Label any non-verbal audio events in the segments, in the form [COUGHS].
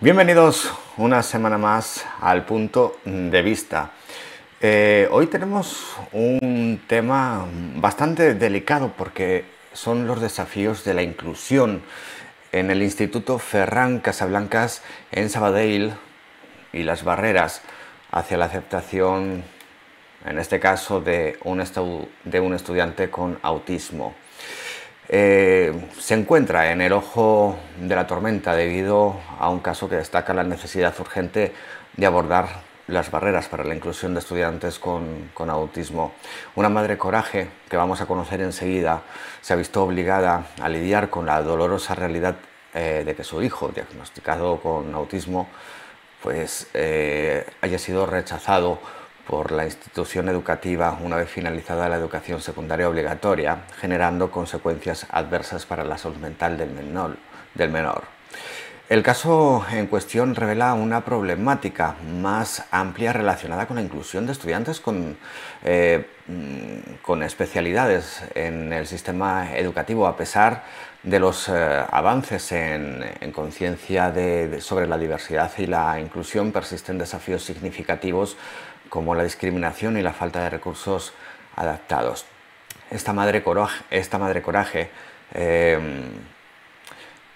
Bienvenidos una semana más al punto de vista. Eh, hoy tenemos un tema bastante delicado porque son los desafíos de la inclusión en el Instituto Ferran Casablancas en Sabadell y las barreras hacia la aceptación, en este caso, de un, de un estudiante con autismo. Eh, se encuentra en el ojo de la tormenta debido a un caso que destaca la necesidad urgente de abordar las barreras para la inclusión de estudiantes con, autismo. Una madre coraje, que vamos a conocer enseguida, se ha visto obligada a lidiar con la dolorosa realidad eh, de que su hijo, diagnosticado con autismo, pues eh, haya sido rechazado por la institución educativa una vez finalizada la educación secundaria obligatoria, generando consecuencias adversas para la salud mental del menor. El caso en cuestión revela una problemática más amplia relacionada con la inclusión de estudiantes con, eh, mm, especialidades en el sistema educativo, a pesar de los eh, avances en, conciencia sobre la diversidad y la inclusión, persisten desafíos significativos como la discriminación y la falta de recursos adaptados. Esta madre coraje, esta madre coraje em,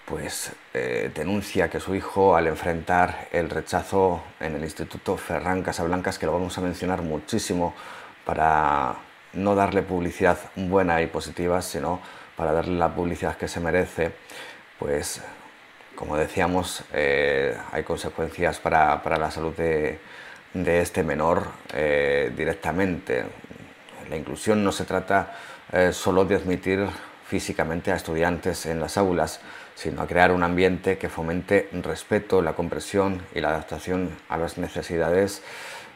pues eh, denuncia que su hijo al enfrentar el rechazo en el Instituto Ferran Casablancas, que lo vamos a mencionar muchísimo para no darle publicidad buena y positiva, sino para darle la publicidad que se merece, pues como decíamos, eh, hay consecuencias para la salud de, de este menor eh, directamente. La inclusión no se trata eh, solo de admitir físicamente a estudiantes en las aulas, sino a crear un ambiente que fomente respeto, la comprensión y la adaptación a las necesidades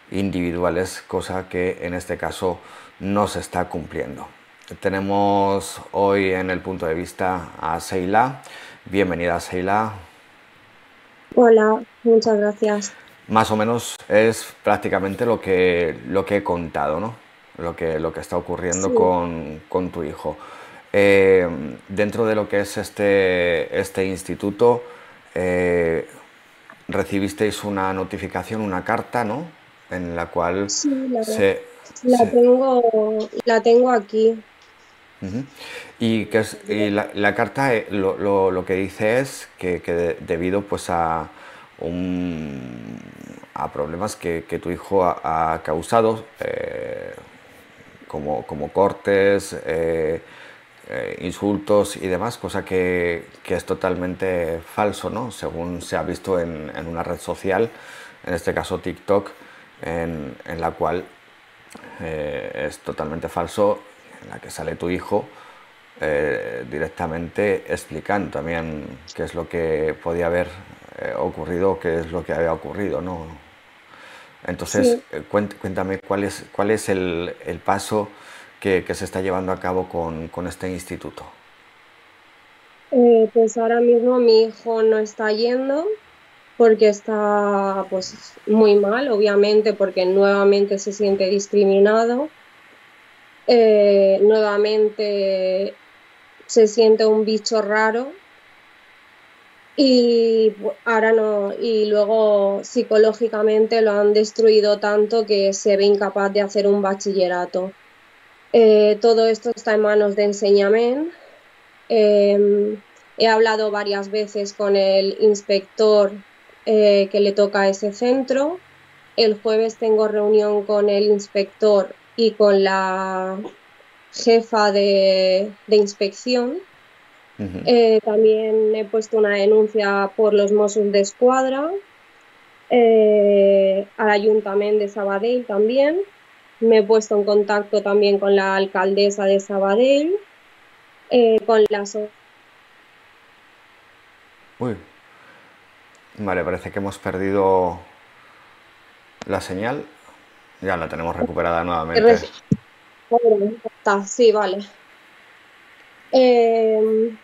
individuales, cosa que en este caso no se está cumpliendo. Tenemos hoy en el punto de vista a Seila. Bienvenida, Seila. Hola, muchas gracias más o menos es prácticamente lo que, lo que he contado, ¿no? Lo que, lo que está ocurriendo con, tu hijo. Eh, dentro de lo que es este, este instituto, eh, recibisteis una notificación, una carta, ¿no? En la cual la, se, la, Tengo, la tengo aquí. Y, que es, la, carta eh, lo, lo, que dice es que, que debido pues a, a problemas que, tu hijo ha, causado, eh, como, como, cortes, eh, eh, insultos y demás, cosa que, es totalmente falso, ¿no? según se ha visto en, una red social, en este caso TikTok, en, en la cual es totalmente falso, en la que sale tu hijo. directamente explicando también qué es lo que podía haber ocurrido qué es lo que había ocurrido, ¿no? Entonces, eh, cuéntame cuál es, cuál es el, paso que, se está llevando a cabo con, este instituto. Eh, pues ahora mismo mi hijo no está yendo porque está pues muy mal, obviamente, porque nuevamente se siente discriminado. nuevamente se siente un bicho raro y ahora no, y luego psicológicamente lo han destruido tanto que se ve incapaz de hacer un bachillerato. Eh, todo esto está en manos de Enseñamen. Em, he hablado varias veces con el inspector eh, que le toca a ese centro. El jueves tengo reunión con el inspector y con la jefa de inspección eh, también he puesto una denuncia por los Mossos de Escuadra, eh, al Ayuntamiento de Sabadell también. Me he puesto en contacto también con la alcaldesa de Sabadell, eh, con la... Uy. Vale, parece que hemos perdido la señal. Ya la tenemos recuperada nuevamente. Sí, vale. Eh,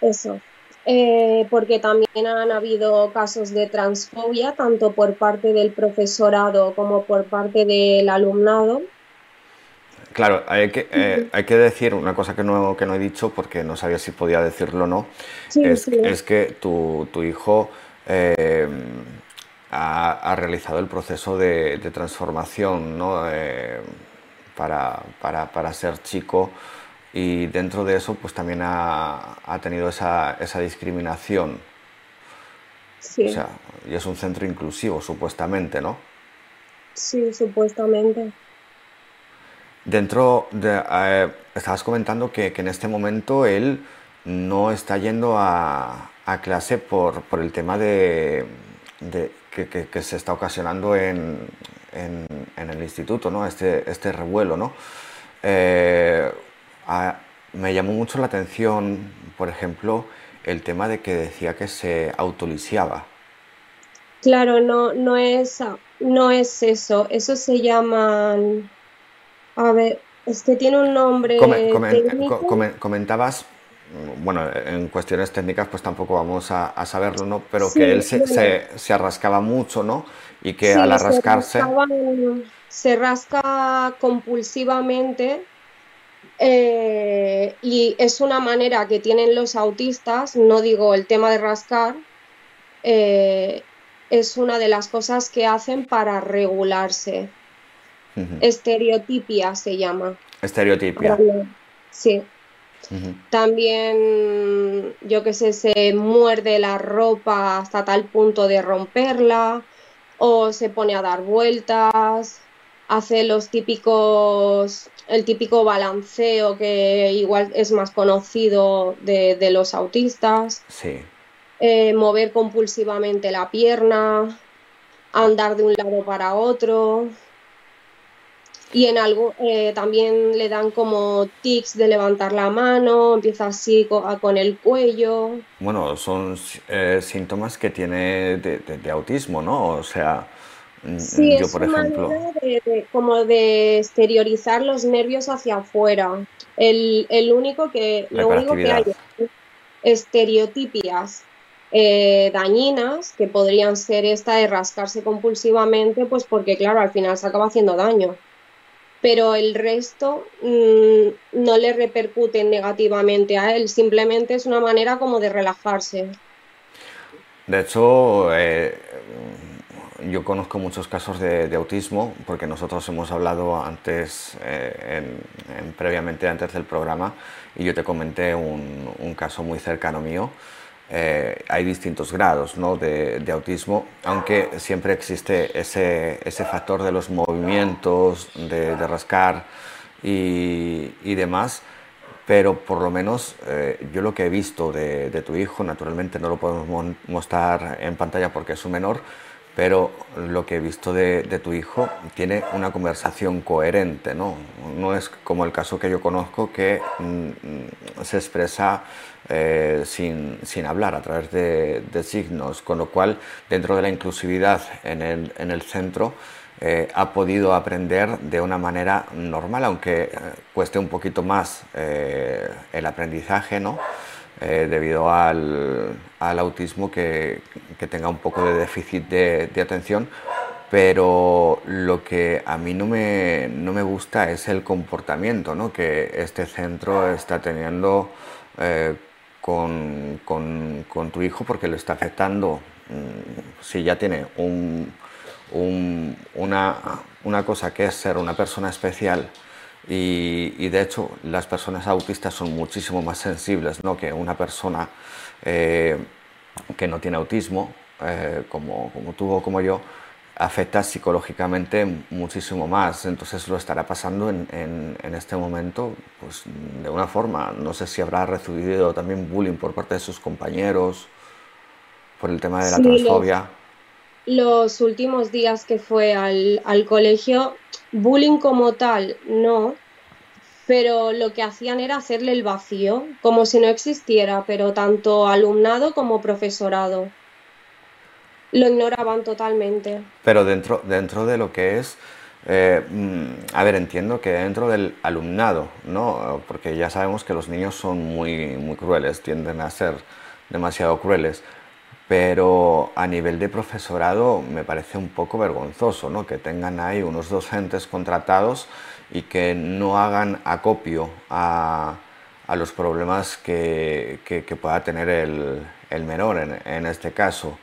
eso. Eh, porque también han habido casos de transfobia, tanto por parte del profesorado como por parte del alumnado. Claro, hay que, eh, hay que decir una cosa que no, que no he dicho porque no sabía si podía decirlo o no. es, es, que tu, tu hijo eh, ha, ha, realizado el proceso de, de transformación ¿no? Eh, para, para, para, ser chico y dentro de eso pues también ha, ha tenido esa, esa discriminación. Sí. O sea, y es un centro inclusivo, supuestamente, ¿no? Sí, supuestamente. Dentro de... Eh, estabas comentando que, que, en este momento él no está yendo a, a clase por, por, el tema de, de que, que, que, se está ocasionando en, en, en, el instituto, ¿no? Este, este revuelo, ¿no? Eh, a, me llamó mucho la atención, por ejemplo, el tema de que decía que se autolisiaba. Claro, no, no, es, no es eso. Eso se llama a ver, es que tiene un nombre. Come, come, comentabas, bueno, en cuestiones técnicas, pues tampoco vamos a, a saberlo, ¿no? Pero sí, que él se, bueno. se, se, arrascaba mucho, ¿no? Y que sí, al arrascarse. Se, se rasca compulsivamente. Eh, y es una manera que tienen los autistas, no digo el tema de rascar, eh, es una de las cosas que hacen para regularse. Uh -huh. Estereotipia se llama. Estereotipia. Sí. Uh -huh. También, yo que sé, se muerde la ropa hasta tal punto de romperla, o se pone a dar vueltas, hace los típicos, el típico balanceo que igual es más conocido de, de los autistas. Sí. Eh, mover compulsivamente la pierna, andar de un lado para otro. Y en algo eh, también le dan como tics de levantar la mano, empieza así con, con el cuello. Bueno, son eh, síntomas que tiene de, de, de, autismo, ¿no? O sea, sí, yo por ejemplo. De, de, como de exteriorizar los nervios hacia afuera. El, el único que, lo único que hay es estereotipias eh, dañinas, que podrían ser esta de rascarse compulsivamente, pues porque claro, al final se acaba haciendo daño pero el resto mmm, no le repercute negativamente a él, simplemente es una manera como de relajarse. De hecho, eh, yo conozco muchos casos de, de, autismo, porque nosotros hemos hablado antes, eh, en, en, previamente antes del programa, y yo te comenté un, un caso muy cercano mío, eh, hay distintos grados ¿no? de, de, autismo, aunque siempre existe ese, ese factor de los movimientos, de, de rascar y, y, demás, pero por lo menos eh, yo lo que he visto de, de, tu hijo, naturalmente no lo podemos mostrar en pantalla porque es un menor, pero lo que he visto de, tu hijo tiene una conversación coherente, ¿no? No es como el caso que yo conozco que mm, se expresa eh, sin, sin, hablar a través de, de, signos, con lo cual dentro de la inclusividad en el, en el centro eh, ha podido aprender de una manera normal, aunque eh, cueste un poquito más el aprendizaje, ¿no? Eh, debido al, al autismo que, que, tenga un poco de déficit de, atención, pero lo que a mí no me, no me gusta es el comportamiento ¿no? que este centro está teniendo eh, con, con, con, tu hijo porque lo está afectando. Mm, si ya tiene un, un, una, una cosa que es ser una persona especial, y, y, de hecho las personas autistas son muchísimo más sensibles ¿no? que una persona eh, que no tiene autismo, eh, como, como tú o como yo, afecta psicológicamente muchísimo más. Entonces lo estará pasando en, en, en, este momento pues, de una forma. No sé si habrá recibido también bullying por parte de sus compañeros por el tema de la sí, transfobia. Los, los últimos días que fue al, al colegio Bullying como tal, no, pero lo que hacían era hacerle el vacío, como si no existiera, pero tanto alumnado como profesorado. Lo ignoraban totalmente. Pero dentro, dentro de lo que es, eh, mm, a ver, entiendo que dentro del alumnado, ¿no? Porque ya sabemos que los niños son muy, muy crueles, tienden a ser demasiado crueles pero a nivel de profesorado me parece un poco vergonzoso ¿no? que tengan ahí unos docentes contratados y que no hagan acopio a, los problemas que, pueda tener el, menor en, este caso.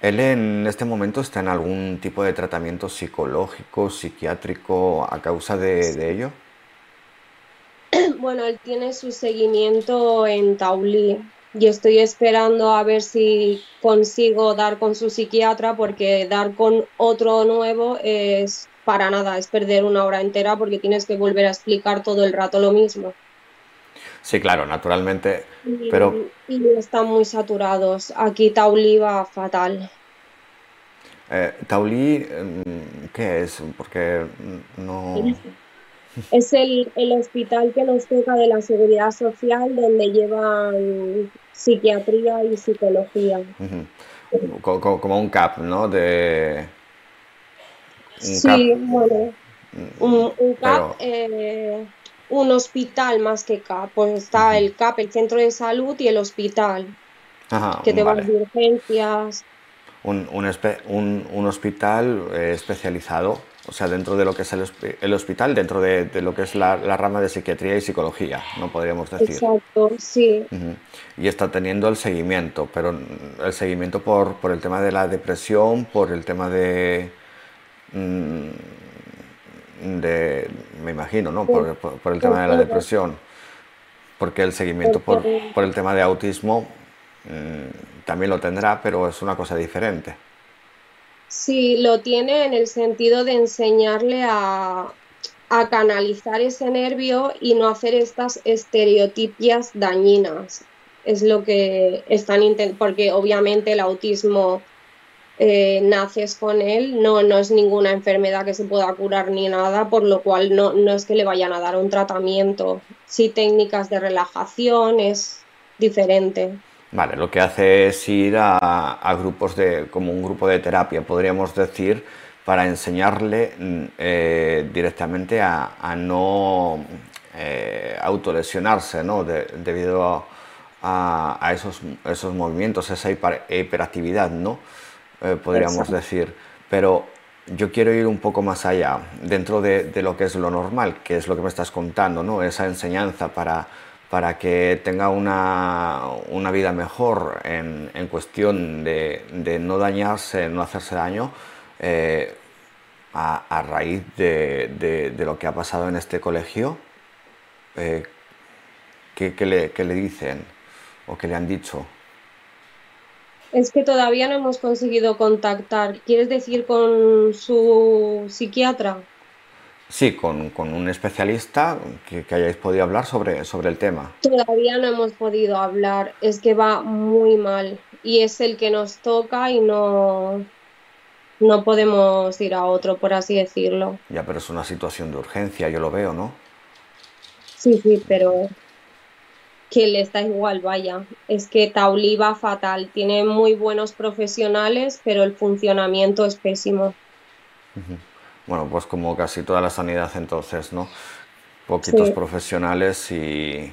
¿Él en este momento está en algún tipo de tratamiento psicológico, psiquiátrico a causa de, ello? [CLEARS THROAT] Bueno, él tiene su seguimiento en Taulí y estoy esperando a ver si consigo dar con su psiquiatra porque dar con otro nuevo es para nada, es perder una hora entera porque tienes que volver a explicar todo el rato lo mismo. Sí, claro, naturalmente, pero... Y están muy saturados. Aquí Taulí va fatal. Eh, Taulí, mm, ¿qué es? Porque no... Es el, el, hospital que nos toca de la seguridad social donde llevan psiquiatría y psicología. como, un CAP, ¿no? De... sí, bueno. Mm, un, CAP, eh, un hospital más que CAP. Pues está el CAP, el centro de salud y el hospital. que te van de urgencias. Un, un, un hospital eh, especializado o sea, dentro de lo que es el, hospital, dentro de, lo que es la, rama de psiquiatría y psicología, no podríamos decir. Exacto, sí. Y está teniendo el seguimiento, pero el seguimiento por, el tema de la depresión, por el tema de... Mm, de me imagino, ¿no? Por, el tema de la depresión. Porque el seguimiento por, el tema de autismo mm, también lo tendrá, pero es una cosa diferente. Sí, lo tiene en el sentido de enseñarle a, canalizar ese nervio y no hacer estas estereotipias dañinas. Es lo que están intentando, porque obviamente el autismo eh, naces con él, no, no es ninguna enfermedad que se pueda curar ni nada, por lo cual no, no es que le vayan a dar un tratamiento. Sí, técnicas de relajación es diferente. Vale, lo que hace es ir a, grupos de, como un grupo de terapia, podríamos decir, para enseñarle mm, eh, directamente a, no eh, autolesionarse, ¿no? debido a, esos, esos movimientos, esa hiperactividad, ¿no? Eh, podríamos decir. Pero yo quiero ir un poco más allá, dentro de, de, lo que es lo normal, que es lo que me estás contando, ¿no? Esa enseñanza para para que tenga una, una vida mejor en, en cuestión de, no dañarse, no hacerse daño, eh, a, raíz de, de, lo que ha pasado en este colegio, eh, ¿qué, qué, le, ¿qué le dicen o qué le han dicho? Es que todavía no hemos conseguido contactar. ¿Quieres decir con su psiquiatra? Sí, con, un especialista que, hayáis podido hablar sobre, sobre el tema. Todavía no hemos podido hablar, es que va muy mal y es el que nos toca y no, no podemos ir a otro, por así decirlo. Ya, pero es una situación de urgencia, yo lo veo, ¿no? Sí, sí, pero que le está igual, vaya. Es que Tauli va fatal, tiene muy buenos profesionales, pero el funcionamiento es pésimo. Bueno, pues como casi toda la sanidad entonces, ¿no? Poquitos profesionales y,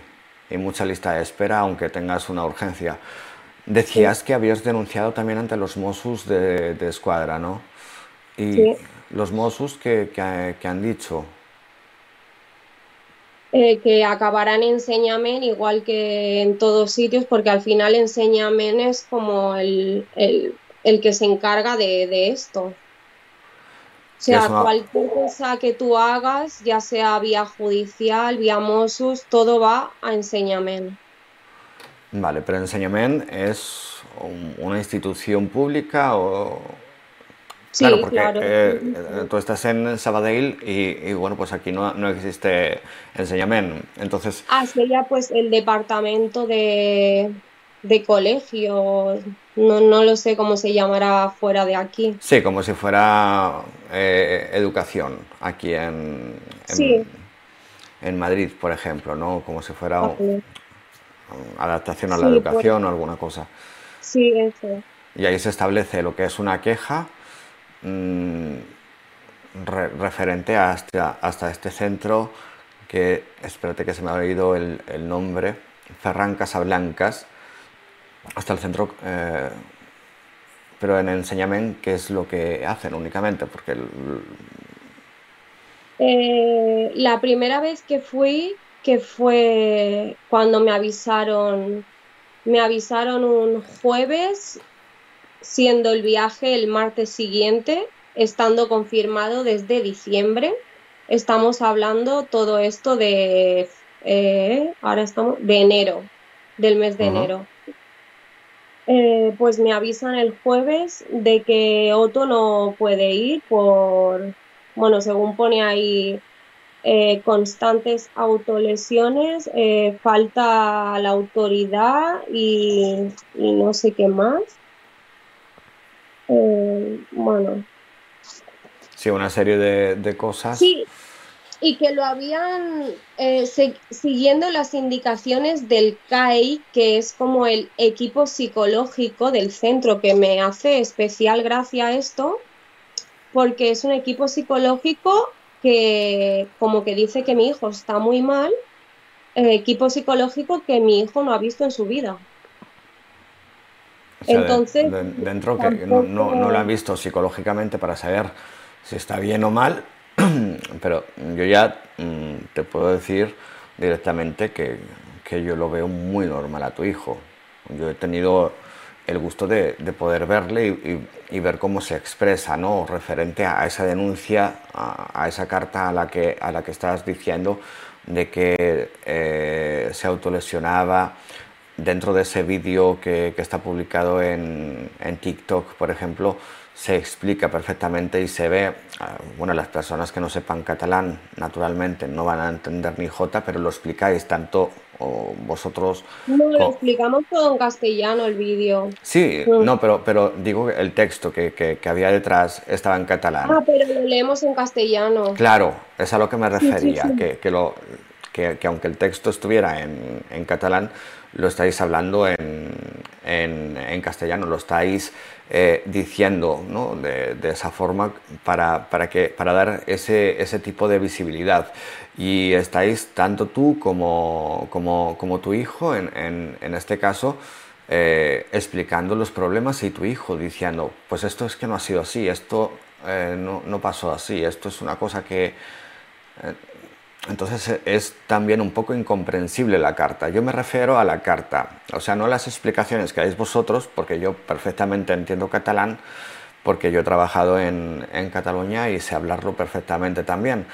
mucha lista de espera, aunque tengas una urgencia. Decías que habías denunciado también ante los Mossos de, Escuadra, ¿no? Y los Mossos que, han dicho. Eh, que acabarán en Señamen igual que en todos sitios, porque al final en es como el, que se encarga de esto. O sea, cualquier cosa que tú hagas, ya sea vía judicial, vía Mossos, todo va a Enseñamen. Vale, pero Enseñamen es una institución pública o... Sí, claro, porque eh, tú estás en Sabadell y, bueno, pues aquí no, no existe Enseñamen, entonces... Ah, sería pues el departamento de, de colegio, no, no lo sé cómo se llamará fuera de aquí. Sí, como si fuera eh, educación aquí en, en, en, Madrid, por ejemplo, ¿no? Como si fuera adaptación a la educación o alguna cosa. Sí, eso. Y ahí se establece lo que es una queja mm, referente hasta, hasta este centro que, espérate que se me ha oído el, el nombre, Ferran Casablancas, hasta el centro, eh, pero en enseñamiento, ¿qué es lo que hacen únicamente? Porque Eh, la primera vez que fui, que fue cuando me avisaron, me avisaron un jueves, siendo el viaje el martes siguiente, estando confirmado desde diciembre. Estamos hablando todo esto de, eh, ahora estamos, de enero, del mes de enero. Eh, pues me avisan el jueves de que Otto no puede ir por, bueno, según pone ahí, eh, constantes autolesiones, eh, falta la autoridad y, no sé qué más. bueno. Sí, una serie de, de cosas. Sí, y que lo habían eh, siguiendo las indicaciones del CAI, que es como el equipo psicológico del centro, que me hace especial gracia a esto, porque es un equipo psicológico que como que dice que mi hijo está muy mal, eh, equipo psicológico que mi hijo no ha visto en su vida. Entonces, dentro que no, no, no lo han visto psicológicamente para saber si está bien o mal, [CLEARS THROAT] pero yo ya mm, te puedo decir directamente que, que, yo lo veo muy normal a tu hijo. Yo he tenido el gusto de, de poder verle y, ver cómo se expresa, ¿no? Referente a esa denuncia, a, esa carta a la que, a la que estás diciendo de que eh, se autolesionaba dentro de ese vídeo que, que, está publicado en, en TikTok, por ejemplo, se explica perfectamente y se ve, ah, bueno, las personas que no sepan catalán naturalmente no van a entender ni jota, pero lo explicáis tanto o vosotros... No, lo explicamos todo en castellano el vídeo. Sí, mm. no, pero, pero digo el texto que, que, había detrás estaba en catalán. Ah, pero lo leemos en castellano. Claro, es a lo que me refería, Que, que, lo, que, aunque el texto estuviera en, en catalán, lo estáis hablando en, en, castellano, lo estáis eh, diciendo de, esa forma para, para, que, para dar ese, ese tipo de visibilidad. Y estáis tanto tú como, como, como tu hijo, en, en, en este caso, eh, explicando los problemas y tu hijo diciendo, pues esto es que no ha sido así, esto eh, no, no, pasó así, esto es una cosa que... Eh, entonces e, es también un poco incomprensible la carta. Yo me refiero a la carta, o sea, no las explicaciones que dais vosotros, porque yo perfectamente entiendo catalán, porque yo he trabajado en, en Cataluña y sé hablarlo perfectamente también.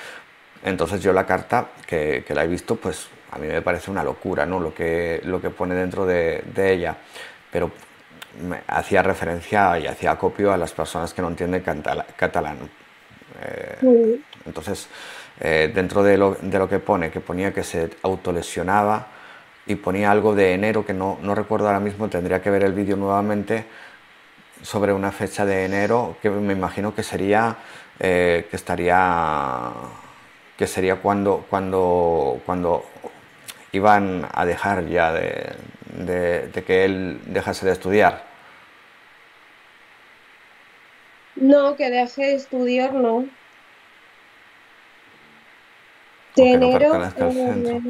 Entonces yo la carta que, que, la he visto, pues a mí me parece una locura, ¿no? Lo que, lo que pone dentro de, de ella. Pero me hacía referencia y hacía copio a las personas que no entienden catalán. Eh, entonces, eh, dentro de lo, de lo, que pone, que ponía que se autolesionaba y ponía algo de enero que no, no recuerdo ahora mismo, tendría que ver el vídeo nuevamente sobre una fecha de enero que me imagino que sería eh, que estaría que sería cuando cuando cuando iban a dejar ya de, de, que él dejase de estudiar. No que deje de estudiar no eh,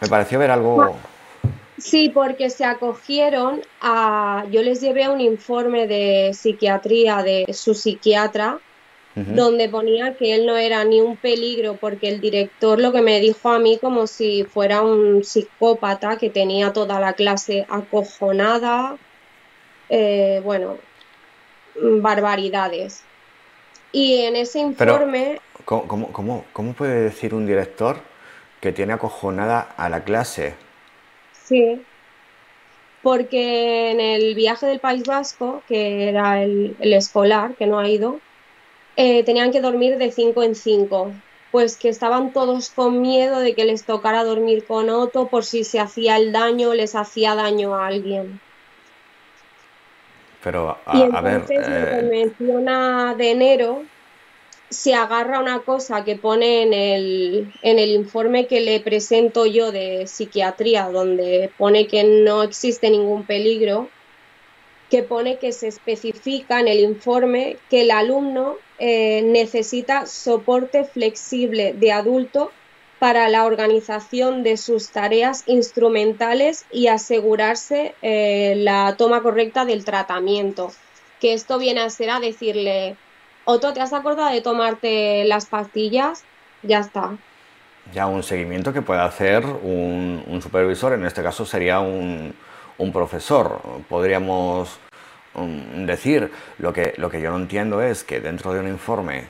Me pareció ver algo... Sí, porque se acogieron a... Yo les llevé un informe de psiquiatría de su psiquiatra, donde ponía que él no era ni un peligro, porque el director lo que me dijo a mí como si fuera un psicópata que tenía toda la clase acojonada, eh, bueno, barbaridades. Y en ese informe... ¿Cómo, cómo, cómo, puede decir un director que tiene acojonada a la clase? Sí, porque en el viaje del País Vasco, que era el, el escolar, que no ha ido, eh, tenían que dormir de cinco en cinco. Pues que estaban todos con miedo de que les tocara dormir con Otto por si se hacía el daño, les hacía daño a alguien. Pero, a, y entonces, a ver. Eh... menciona de enero, se agarra una cosa que pone en el, en el informe que le presento yo de psiquiatría, donde pone que no existe ningún peligro, que pone que se especifica en el informe que el alumno eh, necesita soporte flexible de adulto para la organización de sus tareas instrumentales y asegurarse eh, la toma correcta del tratamiento. Que esto viene a ser a decirle, Otto, ¿te has acordado de tomarte las pastillas? Ya está. Ya un seguimiento que puede hacer un, supervisor, en este caso sería un, un profesor. Podríamos um, decir, lo que, lo que yo no entiendo es que dentro de un informe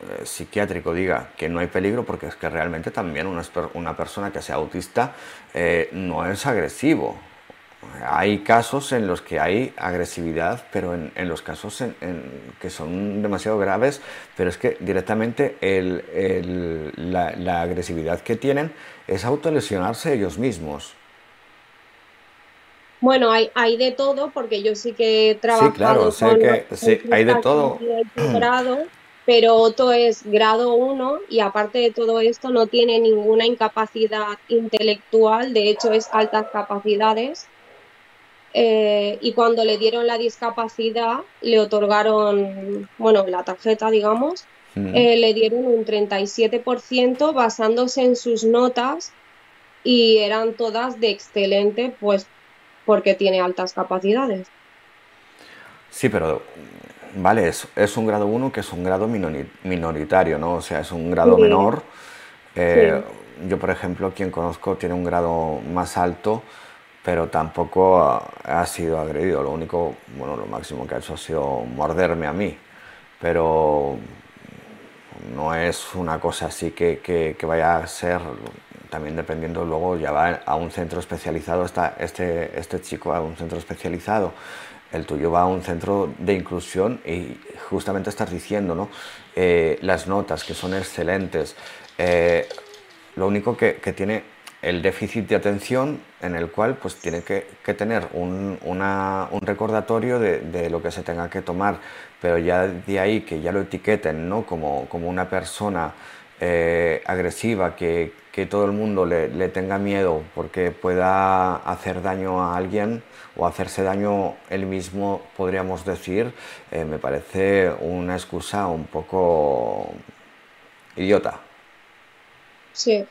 eh, psiquiátrico diga que no hay peligro porque es que realmente también una, una persona que sea autista eh, no es agresivo. Hay casos en los que hay agresividad, pero en, los casos en, que son demasiado graves, pero es que directamente la, agresividad que tienen es autolesionarse ellos mismos. Bueno, hay, hay de todo, porque yo sí que he trabajado sí, claro, sé que sí, hay de todo. Pero Otto es grado 1 y aparte de todo esto no tiene ninguna incapacidad intelectual, de hecho es altas capacidades. Eh, y cuando le dieron la discapacidad, le otorgaron, bueno, la tarjeta, digamos, mm. eh, le dieron un 37% basándose en sus notas y eran todas de excelente, pues porque tiene altas capacidades. Sí, pero vale, es, es un grado 1 que es un grado minoritario, ¿no? O sea, es un grado menor. Eh, yo, por ejemplo, quien conozco tiene un grado más alto, pero tampoco ha, sido agredido. Lo único, bueno, lo máximo que ha hecho ha sido morderme a mí, pero no es una cosa así que, que, vaya a ser, también dependiendo, luego ya va a un centro especializado, está este, este chico a un centro especializado el tuyo va a un centro de inclusión y justamente estás diciendo, ¿no? Eh, las notas que son excelentes. Eh, lo único que, tiene el déficit de atención en el cual pues tiene que, tener un, recordatorio de, lo que se tenga que tomar, pero ya de ahí que ya lo etiqueten ¿no? como, como una persona eh, agresiva, que, todo el mundo le tenga miedo porque pueda hacer daño a alguien, o hacerse daño él mismo, podríamos decir, eh, me parece una excusa un poco idiota. Sí,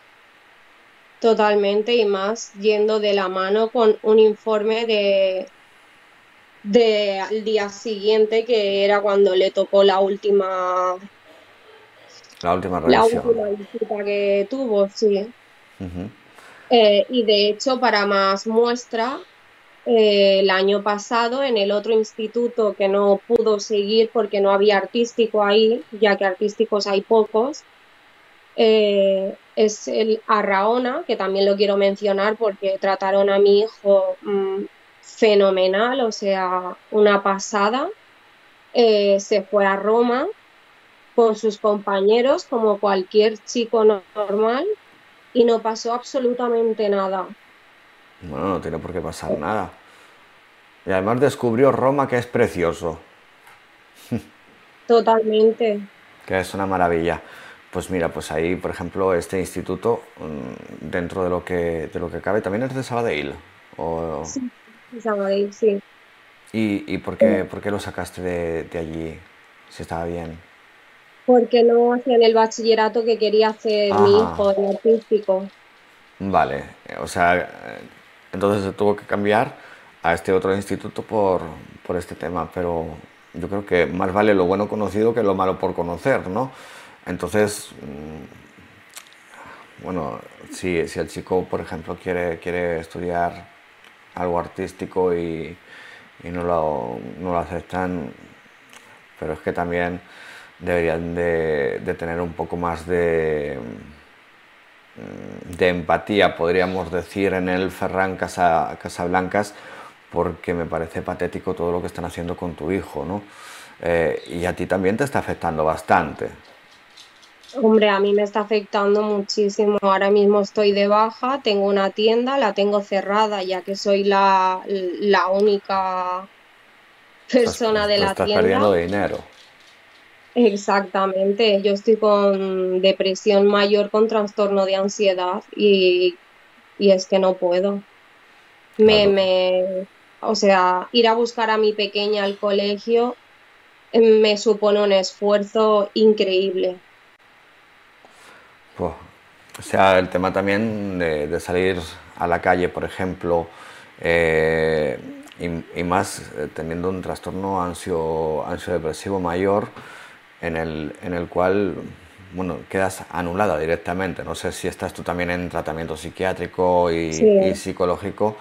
totalmente, y más yendo de la mano con un informe de, de al día siguiente, que era cuando le tocó la última la última La última visita que tuvo, sí. Eh, y de hecho, para más muestra, eh, el año pasado en el otro instituto que no pudo seguir porque no había artístico ahí, ya que artísticos hay pocos, eh, es el Arraona, que también lo quiero mencionar porque trataron a mi hijo mm, fenomenal, o sea, una pasada. Eh, se fue a Roma con sus compañeros como cualquier chico normal y no pasó absolutamente nada. Bueno, no tiene por qué pasar nada. Y además descubrió Roma, que es precioso. Totalmente. Que es una maravilla. Pues mira, pues ahí, por ejemplo, este instituto, mm, dentro de lo que, de lo que cabe, también es de Sabadell. O... Sí, de Sabadell, sí. ¿Y, y por, qué, por qué lo sacaste de, de allí, si estaba bien? Porque no hacían el bachillerato que quería hacer mi hijo, el artístico. Vale, o sea, entonces se tuvo que cambiar a este otro instituto por, por este tema, pero yo creo que más vale lo bueno conocido que lo malo por conocer, ¿no? Entonces, mm, bueno, si, si el chico, por ejemplo, quiere, quiere estudiar algo artístico y, no, lo, no, lo, aceptan, pero es que también deberían de, de tener un poco más de de empatía, podríamos decir, en el Ferran Casa, Casablancas, porque me parece patético todo lo que están haciendo con tu hijo, ¿no? Eh, y a ti también te está afectando bastante. Hombre, a mí me está afectando muchísimo. Ahora mismo estoy de baja, tengo una tienda, la tengo cerrada ya que soy la, única persona de la estás tienda. perdiendo dinero. Exactamente, yo estoy con depresión mayor, con trastorno de ansiedad y, y es que no puedo. Me, me, o sea, ir a buscar a mi pequeña al colegio eh, me supone un esfuerzo increíble. o sea, el tema también de, salir a la calle, por ejemplo, eh, y, más eh, teniendo un trastorno ansio, ansiodepresivo mayor, en el, en el cual bueno, quedas anulada directamente. No sé si estás tú también en tratamiento psiquiátrico y, psicológico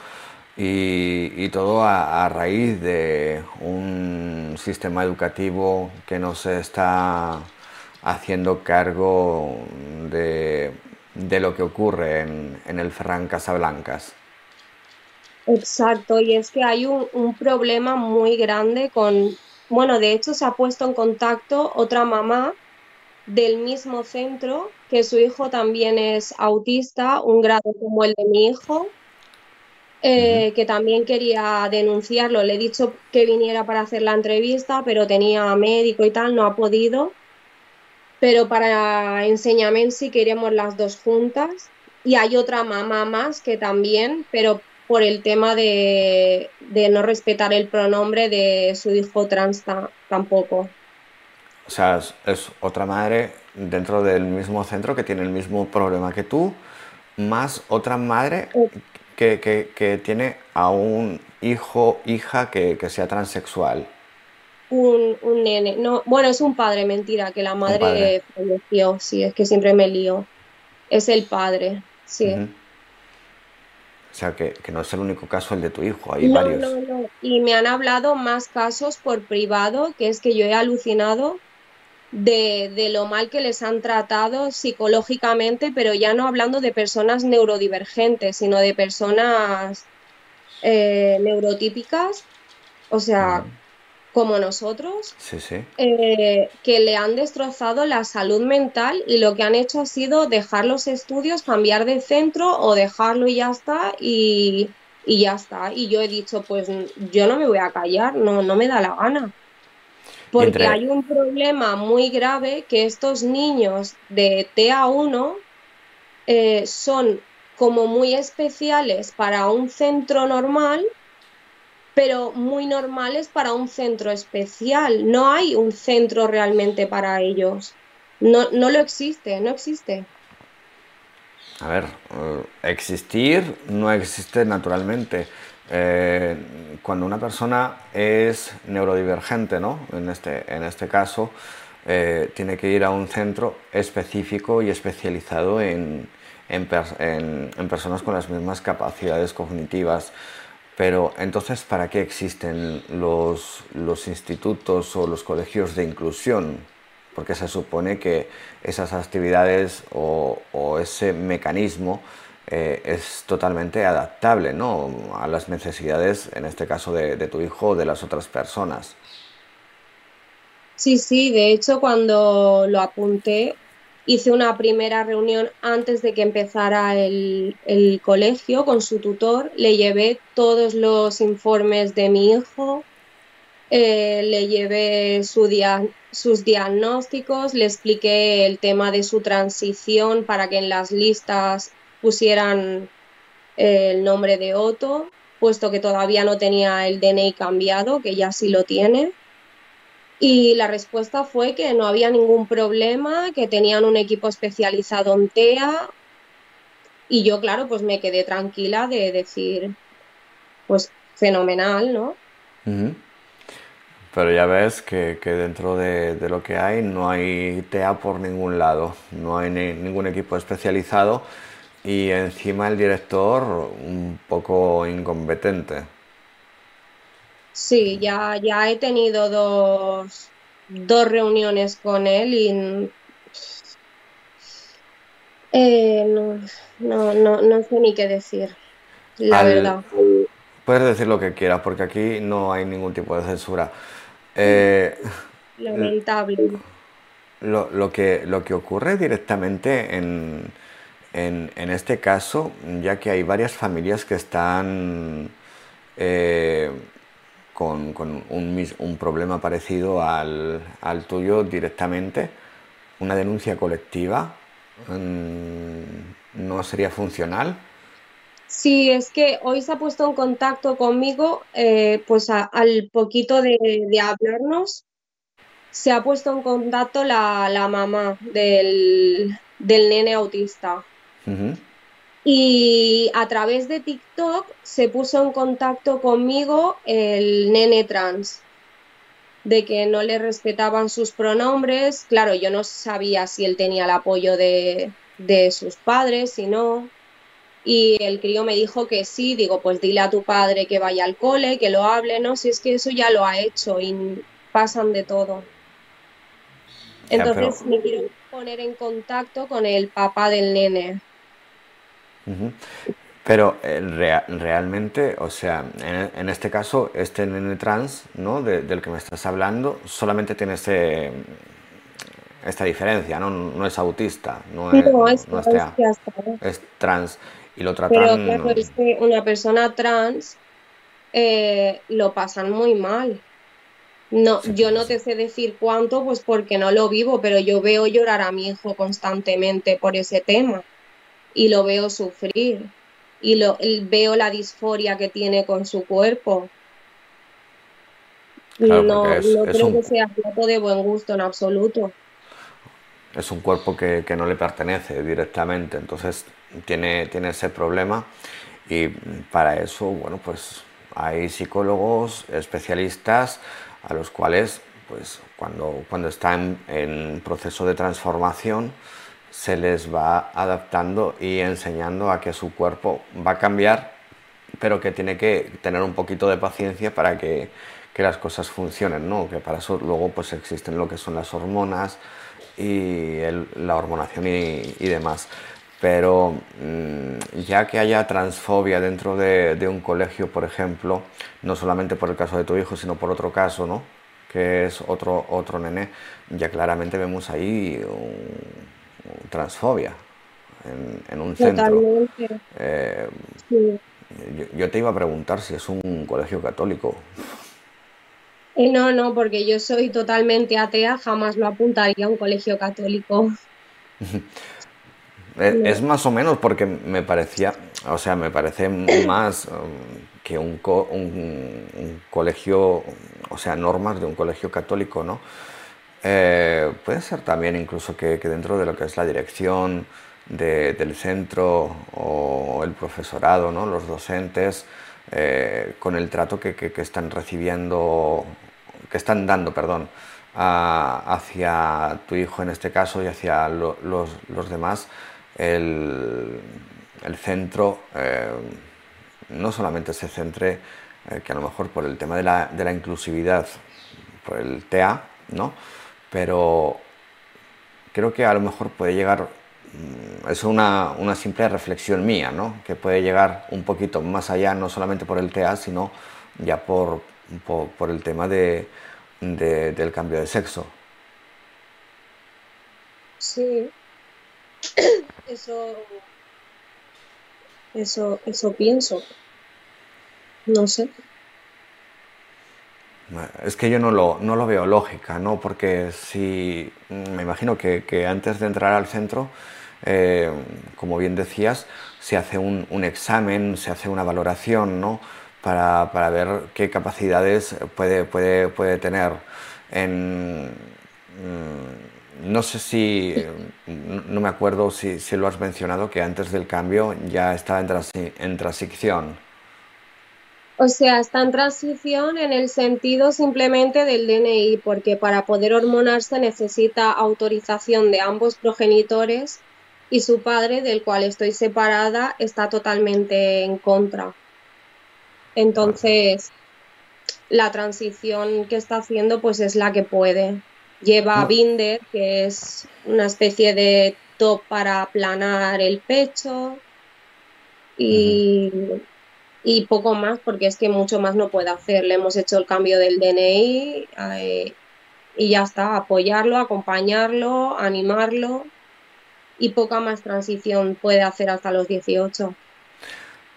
y, todo a, raíz de un sistema educativo que no se está haciendo cargo de, lo que ocurre en, en el Ferran Casablancas. Exacto, y es que hay un, un, problema muy grande con, bueno, de hecho se ha puesto en contacto otra mamá del mismo centro, que su hijo también es autista, un grado como el de mi hijo, eh, que también quería denunciarlo. Le he dicho que viniera para hacer la entrevista, pero tenía médico y tal, no ha podido. Pero para enseñamiento sí queremos las dos juntas. Y hay otra mamá más que también, pero por el tema de, no respetar el pronombre de su hijo trans tampoco. O sea, es, otra madre dentro del mismo centro que tiene el mismo problema que tú, más otra madre que, tiene a un hijo, hija que, sea transexual. Un, nene, no, bueno, es un padre, mentira, que la madre falleció, sí, es que siempre me lío. Es el padre, sí. O sea, que, no es el único caso el de tu hijo, hay varios. No, no. Y me han hablado más casos por privado, que es que yo he alucinado de, lo mal que les han tratado psicológicamente, pero ya no hablando de personas neurodivergentes, sino de personas eh, neurotípicas, o sea, como nosotros, eh, que le han destrozado la salud mental y lo que han hecho ha sido dejar los estudios, cambiar de centro o dejarlo y ya está, y, y ya está. Y yo he dicho, pues yo no me voy a callar, no, no me da la gana. Porque hay un problema muy grave que estos niños de TA1 eh, son como muy especiales para un centro normal, pero muy normales para un centro especial. No hay un centro realmente para ellos. No, no lo existe, no existe. A ver, eh, existir no existe naturalmente. Eh, cuando una persona es neurodivergente, ¿no? en, este, en este caso, eh, tiene que ir a un centro específico y especializado en, en, personas con las mismas capacidades cognitivas. Pero entonces, ¿para qué existen los, los institutos o los colegios de inclusión? Porque se supone que esas actividades o, ese mecanismo eh, es totalmente adaptable ¿no? a las necesidades, en este caso, de, tu hijo o de las otras personas. Sí, sí, de hecho cuando lo apunté hice una primera reunión antes de que empezara el, colegio con su tutor, le llevé todos los informes de mi hijo, eh, le llevé su sus diagnósticos, le expliqué el tema de su transición para que en las listas pusieran eh, el nombre de Otto, puesto que todavía no tenía el DNI cambiado, que ya sí lo tiene. Y la respuesta fue que no había ningún problema, que tenían un equipo especializado en TEA. Y yo, claro, pues me quedé tranquila de decir, pues fenomenal, ¿no? Pero ya ves que, dentro de, lo que hay no hay TEA por ningún lado, no hay ningún equipo especializado y encima el director un poco incompetente. Sí, ya, ya he tenido dos, dos reuniones con él y eh, no, no, no, sé ni qué decir, la verdad. Puedes decir lo que quieras, porque aquí no hay ningún tipo de censura. Eh, Lamentable. Lo, lo, que, lo que ocurre directamente en, en, este caso, ya que hay varias familias que están eh, con, un, problema parecido al, tuyo directamente, una denuncia colectiva mm, no sería funcional. Sí, es que hoy se ha puesto en contacto conmigo, eh, pues al poquito de, hablarnos, se ha puesto en contacto la, mamá del nene autista. Y a través de TikTok se puso en contacto conmigo el nene trans. de que no le respetaban sus pronombres. Claro, yo no sabía si él tenía el apoyo de, de sus padres, si no. Y el crío me dijo que sí, digo, pues dile a tu padre que vaya al cole, que lo hable, ¿no? Si es que eso ya lo ha hecho y pasan de todo. Entonces me quiero poner en contacto con el papá del nene. Pero eh, realmente, o sea, en, este caso, este nene trans, ¿no? del que me estás hablando, solamente tiene ese, esta diferencia, ¿no? No es autista, no, es, es, trans. Y lo tratan... Pero claro, es que una persona trans eh, lo pasan muy mal. No, yo no te sé decir cuánto, pues porque no lo vivo, pero yo veo llorar a mi hijo constantemente por ese tema y lo veo sufrir y lo, veo la disforia que tiene con su cuerpo. no, no creo que sea plato de buen gusto en absoluto. Es un cuerpo que, no le pertenece directamente, entonces tiene, tiene ese problema y para eso, bueno, pues hay psicólogos especialistas a los cuales, pues cuando, cuando están en proceso de transformación, se les va adaptando y enseñando a que su cuerpo va a cambiar, pero que tiene que tener un poquito de paciencia para que, las cosas funcionen, ¿no? Que para eso luego pues existen lo que son las hormonas y la hormonación y, demás. Pero mm, ya que haya transfobia dentro de, un colegio, por ejemplo, no solamente por el caso de tu hijo, sino por otro caso, ¿no? Que es otro, otro nene, ya claramente vemos ahí transfobia en, un centro. Eh, yo, te iba a preguntar si es un colegio católico. Eh, no, no, porque yo soy totalmente atea, jamás lo apuntaría a un colegio católico. [LAUGHS] es, más o menos porque me parecía, o sea, me parece [COUGHS] más um, que un, un, colegio, o sea, normas de un colegio católico, ¿no? Eh, puede ser también incluso que, dentro de lo que es la dirección del centro o el profesorado, ¿no? los docentes, eh, con el trato que, están recibiendo, que están dando, perdón, hacia tu hijo en este caso y hacia los, demás, el, centro eh, no solamente se centre, que a lo mejor por el tema de la, de la inclusividad, por el TEA, ¿no? Pero creo que a lo mejor puede llegar, mm, es una, una simple reflexión mía, ¿no? que puede llegar un poquito más allá, no solamente por el TEA, sino ya por, por, el tema de, del cambio de sexo. Sí, [CLEARS THROAT] eso, eso, eso pienso. No sé. Es que yo no lo, no lo veo lógica, ¿no? Porque si me imagino que, antes de entrar al centro, eh, como bien decías, se hace un, examen, se hace una valoración, ¿no? Para, ver qué capacidades puede, puede, puede tener. En, mm, no sé si, no me acuerdo si, si, lo has mencionado, que antes del cambio ya estaba en transición. O sea, está en transición en el sentido simplemente del DNI, porque para poder hormonarse necesita autorización de ambos progenitores y su padre, del cual estoy separada, está totalmente en contra. Entonces, la transición que está haciendo pues es la que puede. Lleva Binder, que es una especie de top para aplanar el pecho y y poco más porque es que mucho más no puede hacer. Le hemos hecho el cambio del DNI eh, y ya está, apoyarlo, acompañarlo, animarlo y poca más transición puede hacer hasta los 18.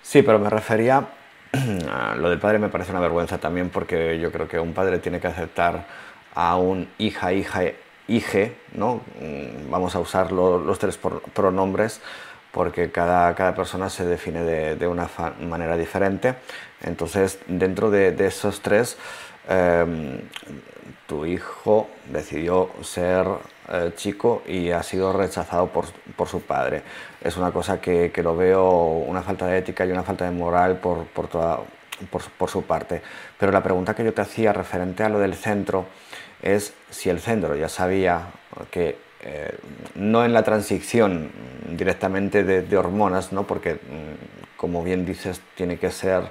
Sí, pero me refería [CLEARS THROAT] a lo del padre me parece una vergüenza también porque yo creo que un padre tiene que aceptar a un hija, hija, hije, ¿no? Mm, vamos a usar los tres pronombres porque cada, cada persona se define de, de una manera diferente. Entonces, dentro de, de esos tres, em, tu hijo decidió ser eh, chico y ha sido rechazado por, por, su padre. Es una cosa que, que, lo veo una falta de ética y una falta de moral por, por toda, por, su parte. Pero la pregunta que yo te hacía referente a lo del centro es si el centro ya sabía que eh, no en la transición directamente de, hormonas, ¿no? porque mm, como bien dices, tiene que ser,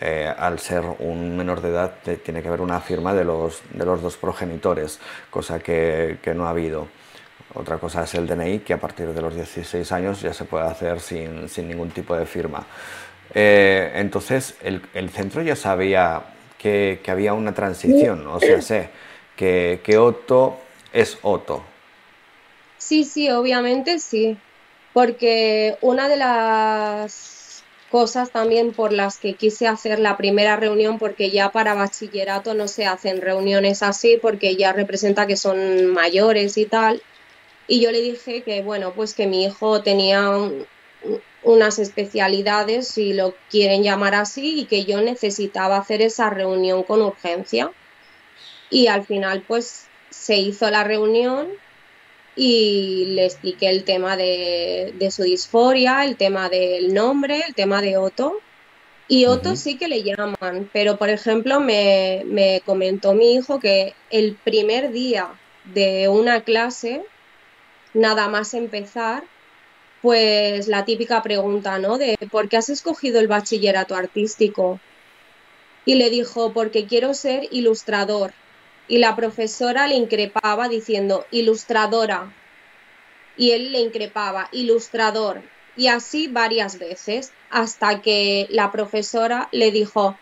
eh, al ser un menor de edad, tiene que haber una firma de los, de los dos progenitores, cosa que, no ha habido. Otra cosa es el DNI, que a partir de los 16 años ya se puede hacer sin, sin ningún tipo de firma. Eh, entonces, el, centro ya sabía que, había una transición, o sea, sé que, que Otto es Otto. Sí, sí, obviamente sí, porque una de las cosas también por las que quise hacer la primera reunión, porque ya para bachillerato no se hacen reuniones así, porque ya representa que son mayores y tal, y yo le dije que, bueno, pues que mi hijo tenía unas especialidades, si lo quieren llamar así, y que yo necesitaba hacer esa reunión con urgencia. Y al final, pues se hizo la reunión y le expliqué el tema de, su disforia, el tema del nombre, el tema de Otto. Y Otto sí que le llaman, pero por ejemplo me, me comentó mi hijo que el primer día de una clase nada más empezar, pues la típica pregunta, ¿no? De ¿por qué has escogido el bachillerato artístico? Y le dijo, porque quiero ser ilustrador. Y la profesora le increpaba diciendo, ilustradora. Y él le increpaba, ilustrador. Y así varias veces, hasta que la profesora le dijo,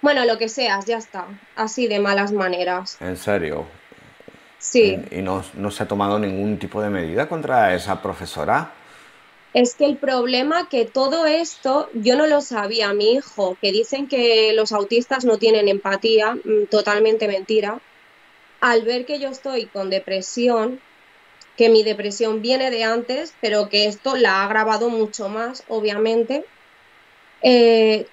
bueno, lo que seas, ya está, así de malas maneras. ¿En serio? Sí. ¿Y no, se ha tomado ningún tipo de medida contra esa profesora? Es que el problema que todo esto, yo no lo sabía, mi hijo, que dicen que los autistas no tienen empatía, mm, totalmente mentira. Al ver que yo estoy con depresión, que mi depresión viene de antes, pero que esto la ha agravado mucho más, obviamente, eh,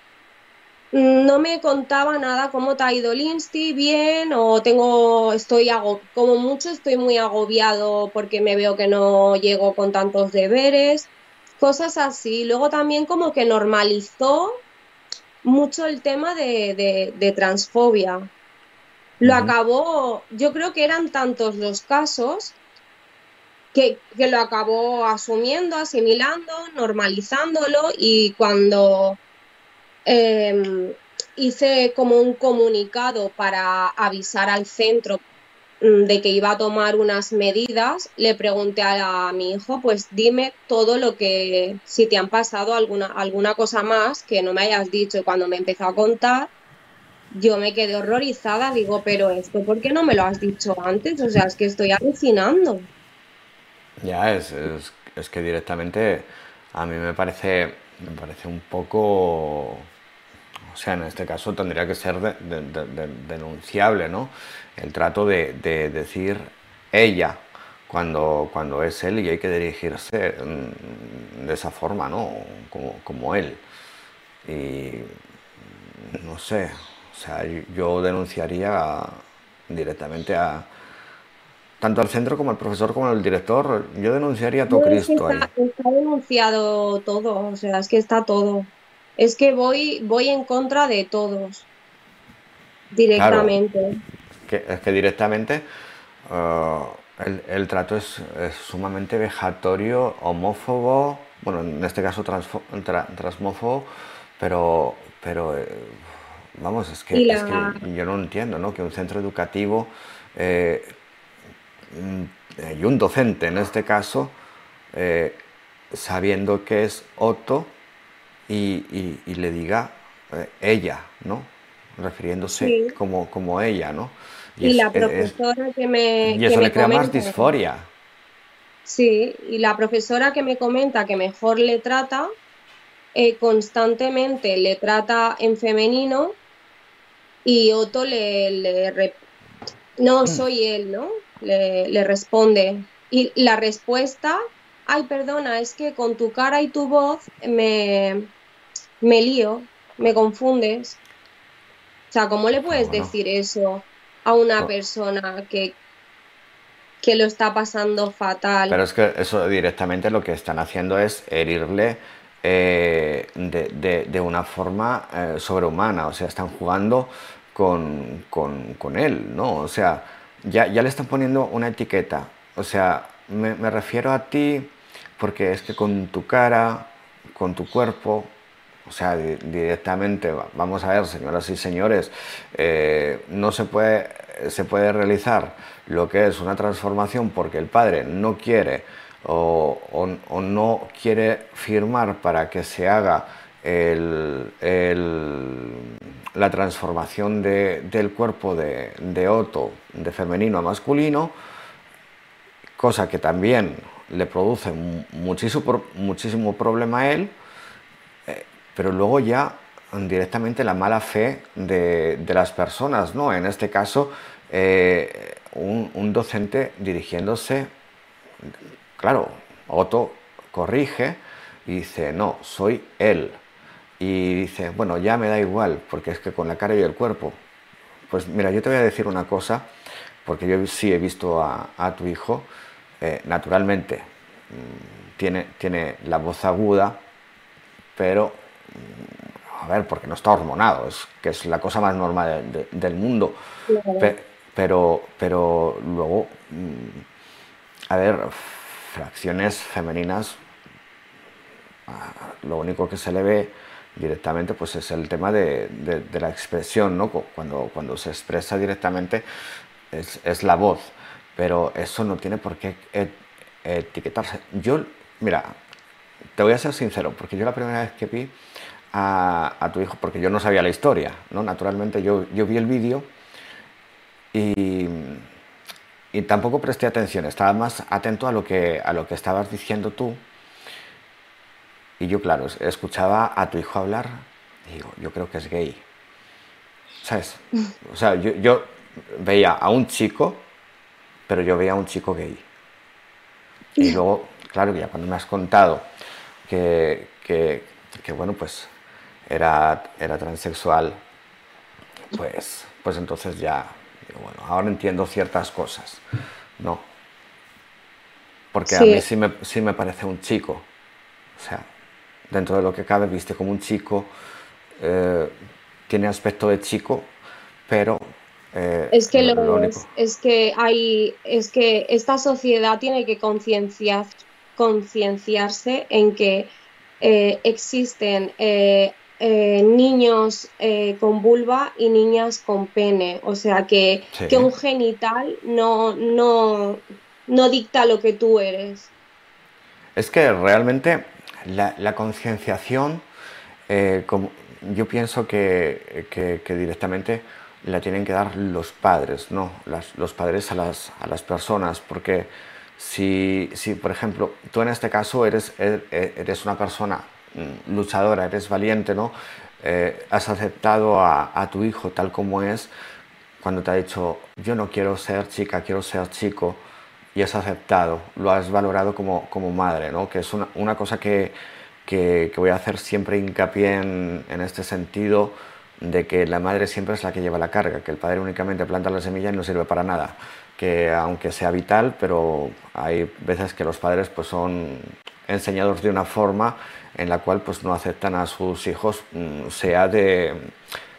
no me contaba nada cómo te ha ido el Insti, bien, o tengo, estoy, como mucho estoy muy agobiado porque me veo que no llego con tantos deberes, cosas así. Luego también como que normalizó mucho el tema de, transfobia. Lo acabó, yo creo que eran tantos los casos que, que lo acabó asumiendo, asimilando, normalizándolo y cuando Em, hice como un comunicado para avisar al centro mm, de que iba a tomar unas medidas, le pregunté a, mi hijo, pues dime todo lo que, si te han pasado alguna, alguna cosa más que no me hayas dicho. Y cuando me empezó a contar, yo me quedé horrorizada, digo, pero esto, ¿por qué no me lo has dicho antes? O sea, es que estoy alucinando. Ya, es, es, es que directamente a mí me parece me parece un poco, o sea, en este caso tendría que ser denunciable, ¿no? El trato de, decir ella cuando, cuando es él y hay que dirigirse mm, de esa forma, ¿no? Como, como él. Y no sé, o sea, yo denunciaría directamente a, tanto al centro como al profesor como al director, yo denunciaría a todo Cristo está, Está denunciado todo, o sea, es que está todo. Es que voy, voy en contra de todos, directamente. es que directamente uh, el, trato es, sumamente vejatorio, homófobo, bueno, en este caso transmófobo, pero, pero eh, vamos, es que, yo no entiendo, ¿no? Que un centro educativo eh, y un docente en este caso, eh, sabiendo que es Otto y, le diga eh, ella, ¿no? Refiriéndose como, como ella, ¿no? Y, la profesora que me... Y eso le crea más disforia. Sí, y la profesora que me comenta que mejor le trata, eh, constantemente le trata en femenino y Otto le, le no mm. soy él, ¿no? le, responde. Y la respuesta, ay, perdona, es que con tu cara y tu voz me, me lío, me confundes. O sea, ¿cómo le puedes decir eso a una persona que, que lo está pasando fatal? Pero es que eso directamente lo que están haciendo es herirle eh, de, una forma eh, sobrehumana, o sea, están jugando con, él, ¿no? O sea, ya, ya, le están poniendo una etiqueta, o sea, me, refiero a ti porque es que con tu cara, con tu cuerpo, o sea, directamente, vamos a ver, señoras y señores, eh, no se puede, se puede realizar lo que es una transformación porque el padre no quiere o, no quiere firmar para que se haga la transformación del cuerpo de, de, Otto de femenino a masculino, cosa que también le produce muchísimo, problema a él, eh, pero luego ya directamente la mala fe de, las personas, ¿no? En este caso, eh, un, docente dirigiéndose, claro, Otto corrige y dice, no, soy él. Y dice, bueno, ya me da igual, porque es que con la cara y el cuerpo. Pues mira, yo te voy a decir una cosa, porque yo sí he visto a, tu hijo, eh, naturalmente, mm, tiene, tiene la voz aguda, pero mm, a ver, porque no está hormonado, es que es la cosa más normal del mundo pero, pero luego, mm, a ver, fracciones femeninas, ah, lo único que se le ve directamente pues es el tema de, la expresión, ¿no? Cuando, cuando se expresa directamente es, la voz, pero eso no tiene por qué etiquetarse. Yo, mira, te voy a ser sincero, porque yo la primera vez que vi a, tu hijo, porque yo no sabía la historia, ¿no? Naturalmente yo, yo vi el vídeo y, tampoco presté atención, estaba más atento a lo, que, a lo que estabas diciendo tú. Y yo, claro, escuchaba a tu hijo hablar y digo, yo creo que es gay. ¿Sabes? O sea, yo, veía a un chico, pero yo veía a un chico gay. Y [LAUGHS] luego, claro, ya cuando me has contado que, bueno, pues era, era transexual, pues, pues entonces ya bueno, ahora entiendo ciertas cosas, ¿no? Porque a mí sí me, sí me parece un chico, o sea, dentro de lo que cabe, viste como un chico, eh, tiene aspecto de chico, pero eh, es que lo, es, que hay es que esta sociedad tiene que concienciar concienciarse en que eh, existen eh, niños eh, con vulva y niñas con pene. O sea que, un genital no, no, no, dicta lo que tú eres. Es que realmente la, concienciación, eh, yo pienso que, directamente la tienen que dar los padres, ¿no? los padres a las, a las personas, porque si, si, por ejemplo, tú en este caso eres, eres una persona luchadora, eres valiente, ¿no? Eh, has aceptado a, tu hijo tal como es cuando te ha dicho yo no quiero ser chica, quiero ser chico y has aceptado, lo has valorado como, como madre, ¿no? Que es una, una cosa que, que, voy a hacer siempre hincapié en, en, este sentido de que la madre siempre es la que lleva la carga, que el padre únicamente planta la semilla y no sirve para nada, que aunque sea vital, pero hay veces que los padres pues son enseñados de una forma en la cual pues no aceptan a sus hijos, mm, sea de,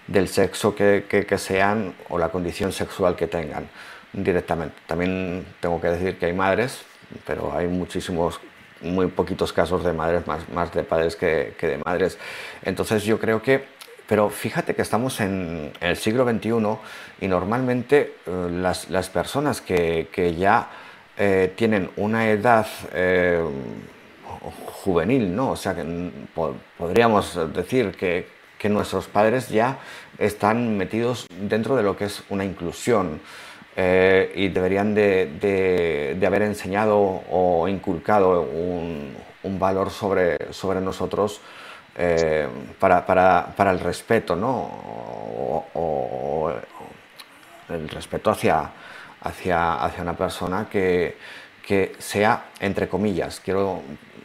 del sexo que, que, sean o la condición sexual que tengan directamente. También tengo que decir que hay madres, pero hay muchísimos, muy poquitos casos de madres, más, más de padres que, que de madres. Entonces yo creo que pero fíjate que estamos en, el siglo XXI y normalmente eh, las, las, personas que, que ya eh, tienen una edad eh, juvenil, ¿no? O sea, que podríamos decir que, que, nuestros padres ya están metidos dentro de lo que es una inclusión eh, y deberían de, de, haber enseñado o inculcado un, un valor sobre, sobre nosotros eh, para, para, para, el respeto, ¿no? O, o, el respeto hacia, hacia, hacia una persona que, que sea, entre comillas, quiero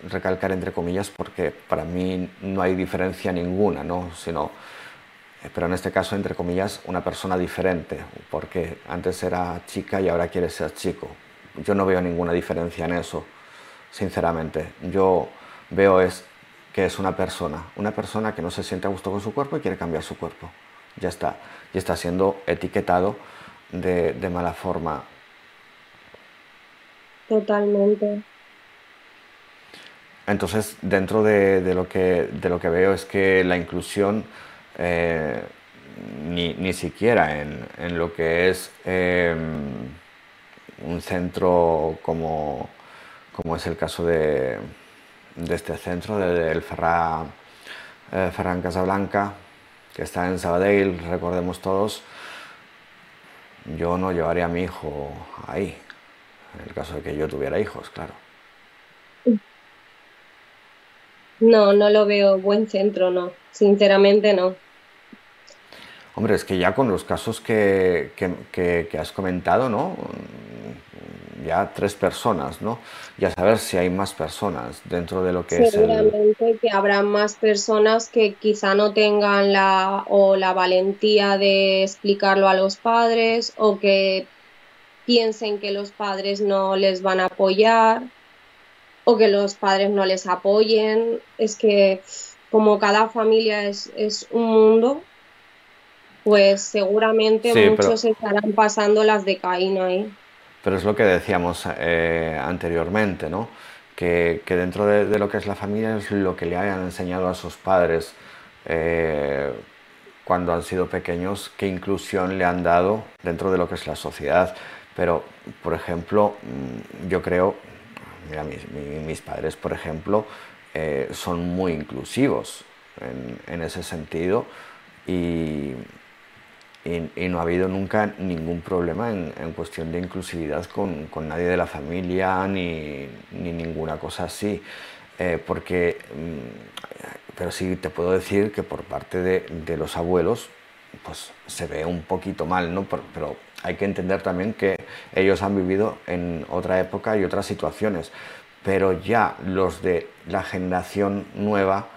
recalcar entre comillas porque para mí no hay diferencia ninguna, ¿no? Sino, eh, pero en este caso, entre comillas, una persona diferente, porque antes era chica y ahora quiere ser chico. Yo no veo ninguna diferencia en eso, sinceramente. Yo veo es que es una persona, una persona que no se siente a gusto con su cuerpo y quiere cambiar su cuerpo. Ya está, y está siendo etiquetado de, mala forma. Totalmente. Entonces, dentro de, lo que, de lo que veo es que la inclusión eh, ni, siquiera en, lo que es em, un centro como, como, es el caso de, este centro, del Ferran, eh, Ferran Casablanca, que está en Sabadell, recordemos todos, yo no llevaría a mi hijo ahí, en el caso de que yo tuviera hijos, claro. No, no lo veo buen centro, no. Sinceramente no. Hombre, es que ya con los casos que, has comentado, ¿no? Ya tres personas, ¿no? Ya saber si hay más personas dentro de lo que es Seguramente que habrá más personas que quizá no tengan la o la valentía de explicarlo a los padres o que piensen que los padres no les van a apoyar o que los padres no les apoyen. Es que como cada familia es, es un mundo, pues seguramente muchos estarán pasando las de Caín ahí. Pero es lo que decíamos eh, anteriormente, ¿no? Que, dentro de, lo que es la familia es lo que le hayan enseñado a sus padres eh, cuando han sido pequeños, qué inclusión le han dado dentro de lo que es la sociedad. Pero, por ejemplo, mm, yo creo, mira, mis, padres, por ejemplo, eh, son muy inclusivos en, en ese sentido y, y, no ha habido nunca ningún problema en, cuestión de inclusividad con, nadie de la familia ni, ninguna cosa así. Eh, porque, mm, pero sí te puedo decir que por parte de, los abuelos, pues se ve un poquito mal, ¿no? pero hay que entender también que ellos han vivido en otra época y otras situaciones. Pero ya los de la generación nueva,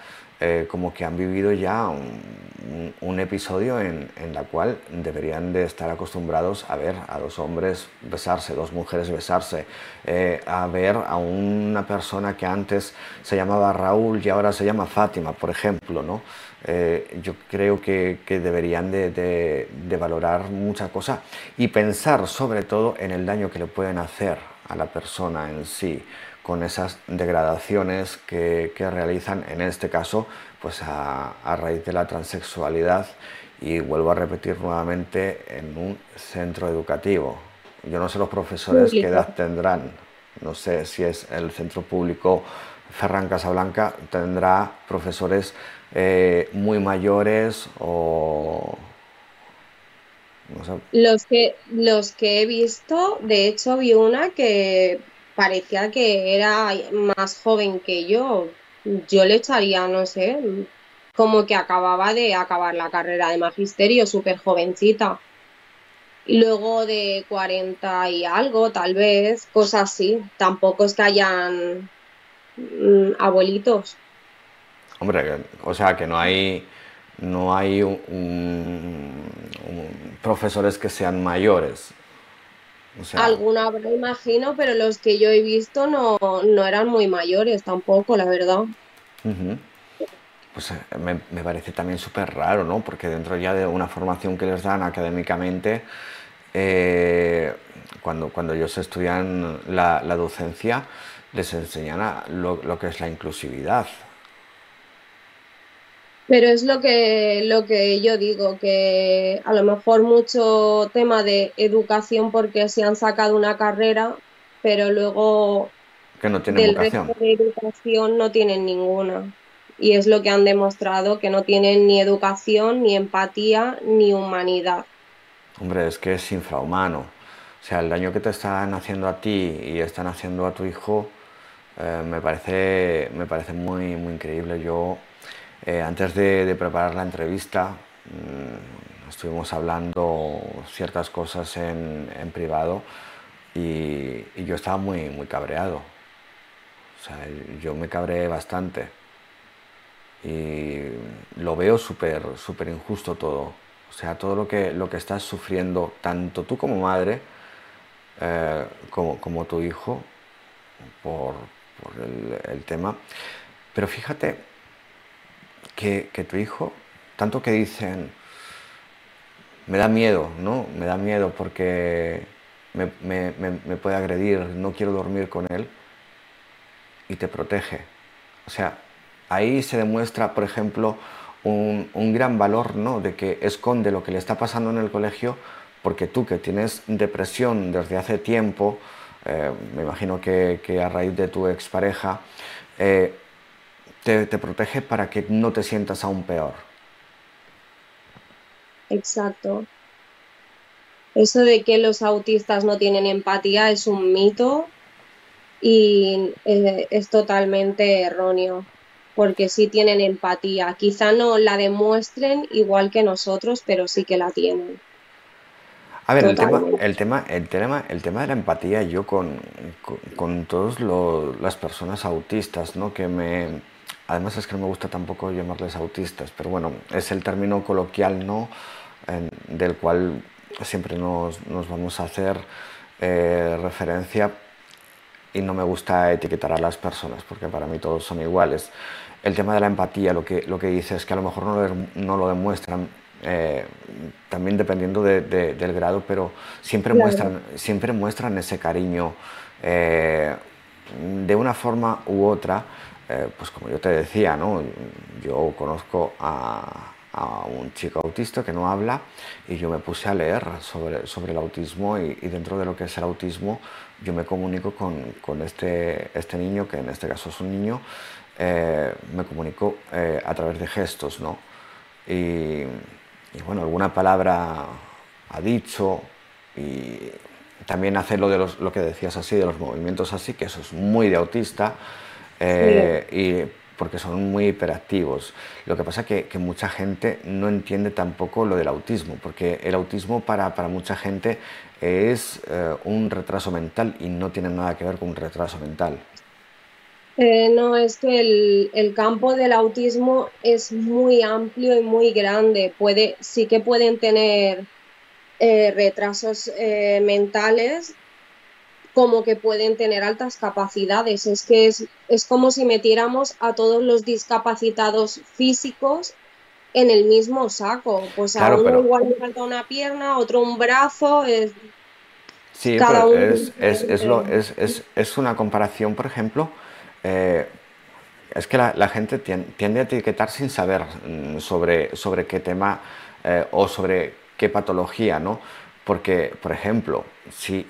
eh, como que han vivido ya un, episodio en, la cual deberían de estar acostumbrados a ver a dos hombres besarse, dos mujeres besarse, eh, a ver a una persona que antes se llamaba Raúl y ahora se llama Fátima, por ejemplo, ¿no? Eh, yo creo que, que deberían de, de, de valorar mucha cosa y pensar sobre todo en el daño que le pueden hacer a la persona en sí con esas degradaciones que, realizan, en este caso, pues a, raíz de la transexualidad. Y vuelvo a repetir nuevamente en un centro educativo. Yo no sé los profesores qué edad tendrán, no sé si es el centro público Ferran Casablanca, tendrá profesores eh, muy mayores o... Los, que, los que he visto, de hecho vi una que parecía que era más joven que yo. Yo le echaría, no sé, como que acababa de acabar la carrera de magisterio, súper jovencita. Y luego de 40 y algo, tal vez, cosas así. Tampoco es que hayan mm, abuelitos. Hombre, o sea que no hay no hay profesores que sean mayores. Alguna habrá, imagino, pero los que yo he visto no, eran muy mayores tampoco, la verdad. Pues eh, me, parece también súper raro, ¿no? Porque dentro ya de una formación que les dan académicamente, eh, cuando, cuando ellos estudian la, docencia, les enseñan lo que es la inclusividad. Pero es lo que, lo que yo digo, que a lo mejor mucho tema de educación porque se han sacado una carrera, pero luego que no tienen del de educación no tienen ninguna. Y es lo que han demostrado, que no tienen ni educación, ni empatía, ni humanidad. Hombre, es que es infrahumano. O sea, el daño que te están haciendo a ti y están haciendo a tu hijo eh, me, parece, me parece muy, muy increíble. Yo eh, antes de, preparar la entrevista, mm, estuvimos hablando ciertas cosas en, privado y, yo estaba muy, muy cabreado. O sea, yo me cabreé bastante y lo veo súper súper injusto todo. O sea, todo lo que, lo que estás sufriendo, tanto tú como madre, eh, como, tu hijo, por, el tema. Pero fíjate que, tu hijo, tanto que dicen, me da miedo, ¿no? Me da miedo porque me, puede agredir, no quiero dormir con él, y te protege. O sea, ahí se demuestra, por ejemplo, un, gran valor, ¿no? De que esconde lo que le está pasando en el colegio, porque tú que tienes depresión desde hace tiempo, eh, me imagino que, a raíz de tu expareja, eh, te, te protege para que no te sientas aún peor. Exacto. Eso de que los autistas no tienen empatía es un mito y eh, es totalmente erróneo, porque sí tienen empatía. Quizá no la demuestren igual que nosotros, pero sí que la tienen. A ver, el tema, el tema, el, tema, el tema de la empatía, yo con, con, todas las personas autistas, ¿no? Que me, además es que no me gusta tampoco llamarles autistas, pero bueno, es el término coloquial, ¿no? del cual siempre nos, vamos a hacer eh, referencia y no me gusta etiquetar a las personas porque para mí todos son iguales. El tema de la empatía, lo que, lo que dice es que a lo mejor no, no lo demuestran, eh, también dependiendo del grado, pero siempre, muestran, siempre muestran ese cariño eh, de una forma u otra. Pues como yo te decía, ¿no? yo conozco a, a un chico autista que no habla y yo me puse a leer sobre, sobre el autismo y, dentro de lo que es el autismo yo me comunico con, con este, este niño, que en este caso es un niño, eh, me comunico eh, a través de gestos, ¿no? Y, bueno, alguna palabra ha dicho y también hace lo, de los, lo que decías así, de los movimientos así, que eso es muy de autista. Eh, y porque son muy hiperactivos. Lo que pasa es que, que, mucha gente no entiende tampoco lo del autismo, porque el autismo para, para mucha gente es eh, un retraso mental y no tiene nada que ver con un retraso mental. Eh, no, es que el, el, campo del autismo es muy amplio y muy grande. Puede, sí que pueden tener eh, retrasos mentales como que pueden tener altas capacidades. Es que es, es como si metiéramos a todos los discapacitados físicos en el mismo saco. Pues a uno igual le falta una pierna, otro un brazo. Es, sí, pero es, es, es, lo, es, una comparación, por ejemplo. Eh, es que la, gente tiende, a etiquetar sin saber mm, sobre, sobre qué tema eh, o sobre qué patología, ¿no? Porque, por ejemplo, si,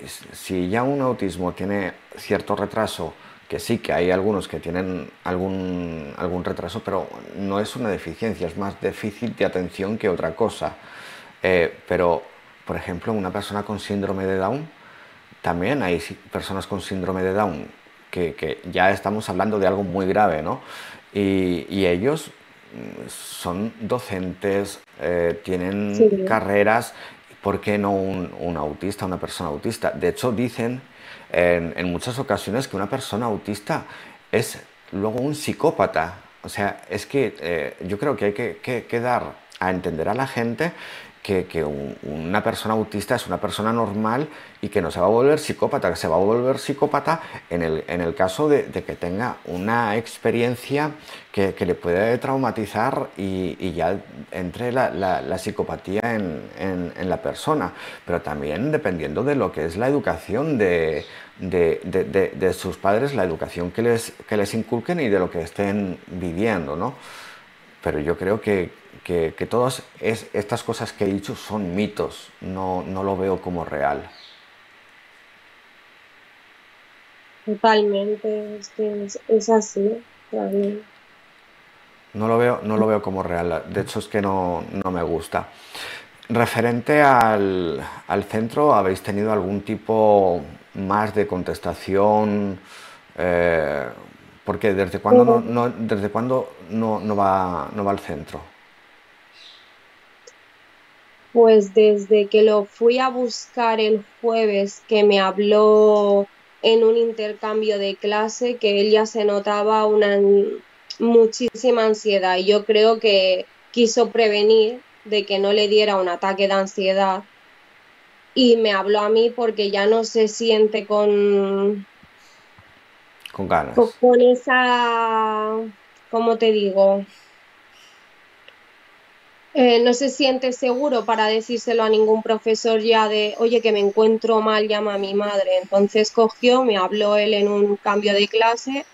ya un autismo tiene cierto retraso, que sí que hay algunos que tienen algún, algún retraso, pero no es una deficiencia, es más déficit de atención que otra cosa. Eh, pero, por ejemplo, una persona con síndrome de Down, también hay personas con síndrome de Down que, ya estamos hablando de algo muy grave, ¿no? Y, ellos mm, son docentes, eh, tienen carreras ¿por qué no un, autista, una persona autista? De hecho, dicen en, muchas ocasiones que una persona autista es luego un psicópata. O sea, es que eh, yo creo que hay que, dar a entender a la gente que, una persona autista es una persona normal y que no se va a volver psicópata, que se va a volver psicópata en el, en el caso de, que tenga una experiencia que, le puede traumatizar y, ya entre la, psicopatía en, la persona, pero también dependiendo de lo que es la educación de, sus padres, la educación que les, que les inculquen y de lo que estén viviendo, ¿no? Pero yo creo que, que, todas estas cosas que he dicho son mitos, no, lo veo como real. Totalmente, es, así. No lo, veo, no lo veo como real, de hecho es que no, me gusta. Referente al, centro, ¿habéis tenido algún tipo más de contestación? Eh, porque desde cuándo no, desde cuándo no, no, va, no va al centro. Pues desde que lo fui a buscar el jueves, que me habló en un intercambio de clase, que él ya se notaba una muchísima ansiedad y yo creo que quiso prevenir de que no le diera un ataque de ansiedad y me habló a mí porque ya no se siente con con ganas con, esa ¿cómo te digo? Eh, no se siente seguro para decírselo a ningún profesor ya de, oye, que me encuentro mal, llama a mi madre. Entonces cogió, me habló él en un cambio de clase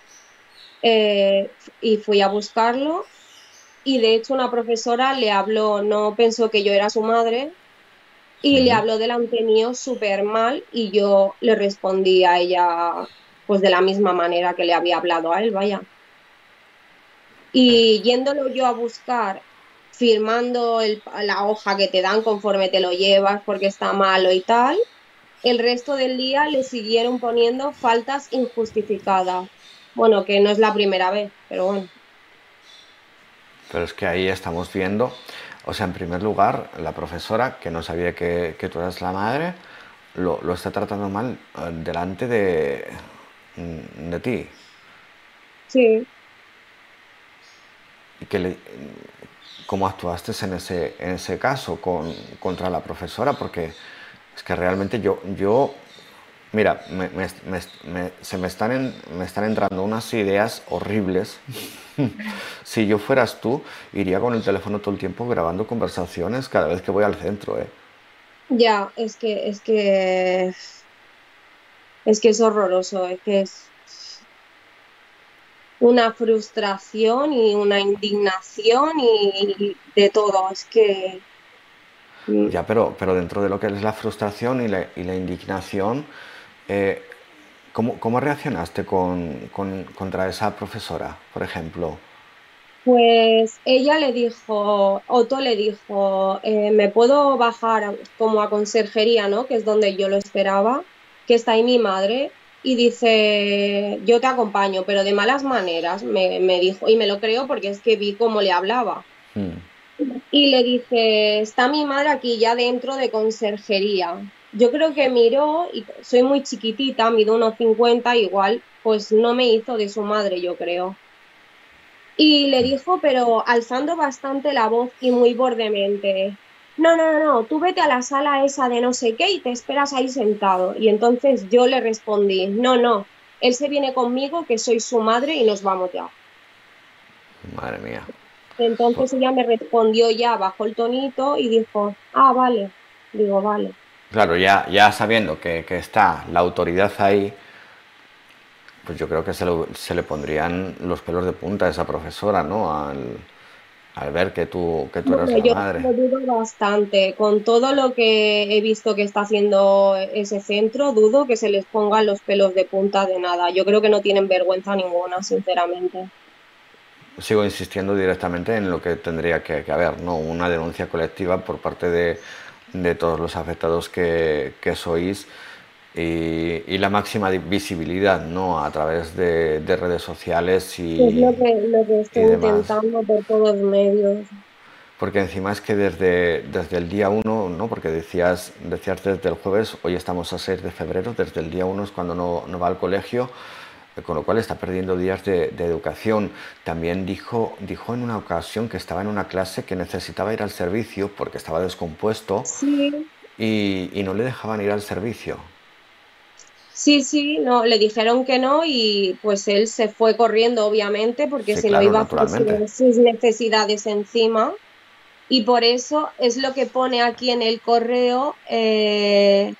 eh, y fui a buscarlo. Y de hecho una profesora le habló, no pensó que yo era su madre, y le habló delante mío súper mal y yo le respondí a ella pues de la misma manera que le había hablado a él, vaya. Y yéndolo yo a buscar firmando la hoja que te dan conforme te lo llevas porque está malo y tal, el resto del día le siguieron poniendo faltas injustificadas. Bueno, que no es la primera vez, pero bueno. Pero es que ahí estamos viendo, o sea, en primer lugar, la profesora, que no sabía que, tú eras la madre, lo, está tratando mal eh, delante de, mm, de ti. Sí. Y que le, cómo actuaste en ese, en ese caso con, contra la profesora, porque es que realmente yo, yo mira, se me están, me están entrando unas ideas horribles. [LAUGHS] si yo fueras tú, iría con el teléfono todo el tiempo grabando conversaciones cada vez que voy al centro. ¿eh? Ya, es que, es que, es que es horroroso, es que es, una frustración y una indignación y de todo. Es que... Mm. Ya, pero, pero dentro de lo que es la frustración y la, y la indignación, eh, ¿cómo, ¿cómo, reaccionaste con, con, contra esa profesora, por ejemplo? Pues ella le dijo, Otto le dijo, eh, me puedo bajar como a conserjería, ¿no? Que es donde yo lo esperaba, que está ahí mi madre, y dice, yo te acompaño, pero de malas maneras, me, dijo, y me lo creo porque es que vi cómo le hablaba. Hmm. Y le dice, está mi madre aquí ya dentro de conserjería. Yo creo que miró, y soy muy chiquitita, mido unos 50, igual, pues no me hizo de su madre, yo creo. Y le dijo, pero alzando bastante la voz y muy bordemente, no, no, no, tú vete a la sala esa de no sé qué y te esperas ahí sentado. Y entonces yo le respondí, no, no, él se viene conmigo, que soy su madre y nos vamos ya. Madre mía. Entonces ella me respondió ya bajo el tonito y dijo, ah, vale. Digo, vale. Claro, ya, ya sabiendo que, está la autoridad ahí, pues yo creo que se, se, le pondrían los pelos de punta a esa profesora, ¿no? Al, al ver que tú, que tú eres la yo madre. Lo dudo bastante. Con todo lo que he visto que está haciendo ese centro, dudo que se les pongan los pelos de punta de nada. Yo creo que no tienen vergüenza ninguna, sinceramente. Sigo insistiendo directamente en lo que tendría que, haber, ¿no? Una denuncia colectiva por parte de, de todos los afectados que, que sois y, la máxima visibilidad ¿no? a través de, redes sociales y es lo que, estoy intentando por todos los medios porque encima es que desde, desde el día 1, ¿no? porque decías, decías desde el jueves, hoy estamos a 6 de febrero, desde el día 1 es cuando no, no, va al colegio, eh, con lo cual está perdiendo días de, de, educación. También dijo, dijo en una ocasión que estaba en una clase que necesitaba ir al servicio porque estaba descompuesto sí. y, y no le dejaban ir al servicio. Sí, sí, no, le dijeron que no y pues él se fue corriendo, obviamente, porque si no iba a poner sus necesidades encima. Y por eso es lo que pone aquí en el correo eh,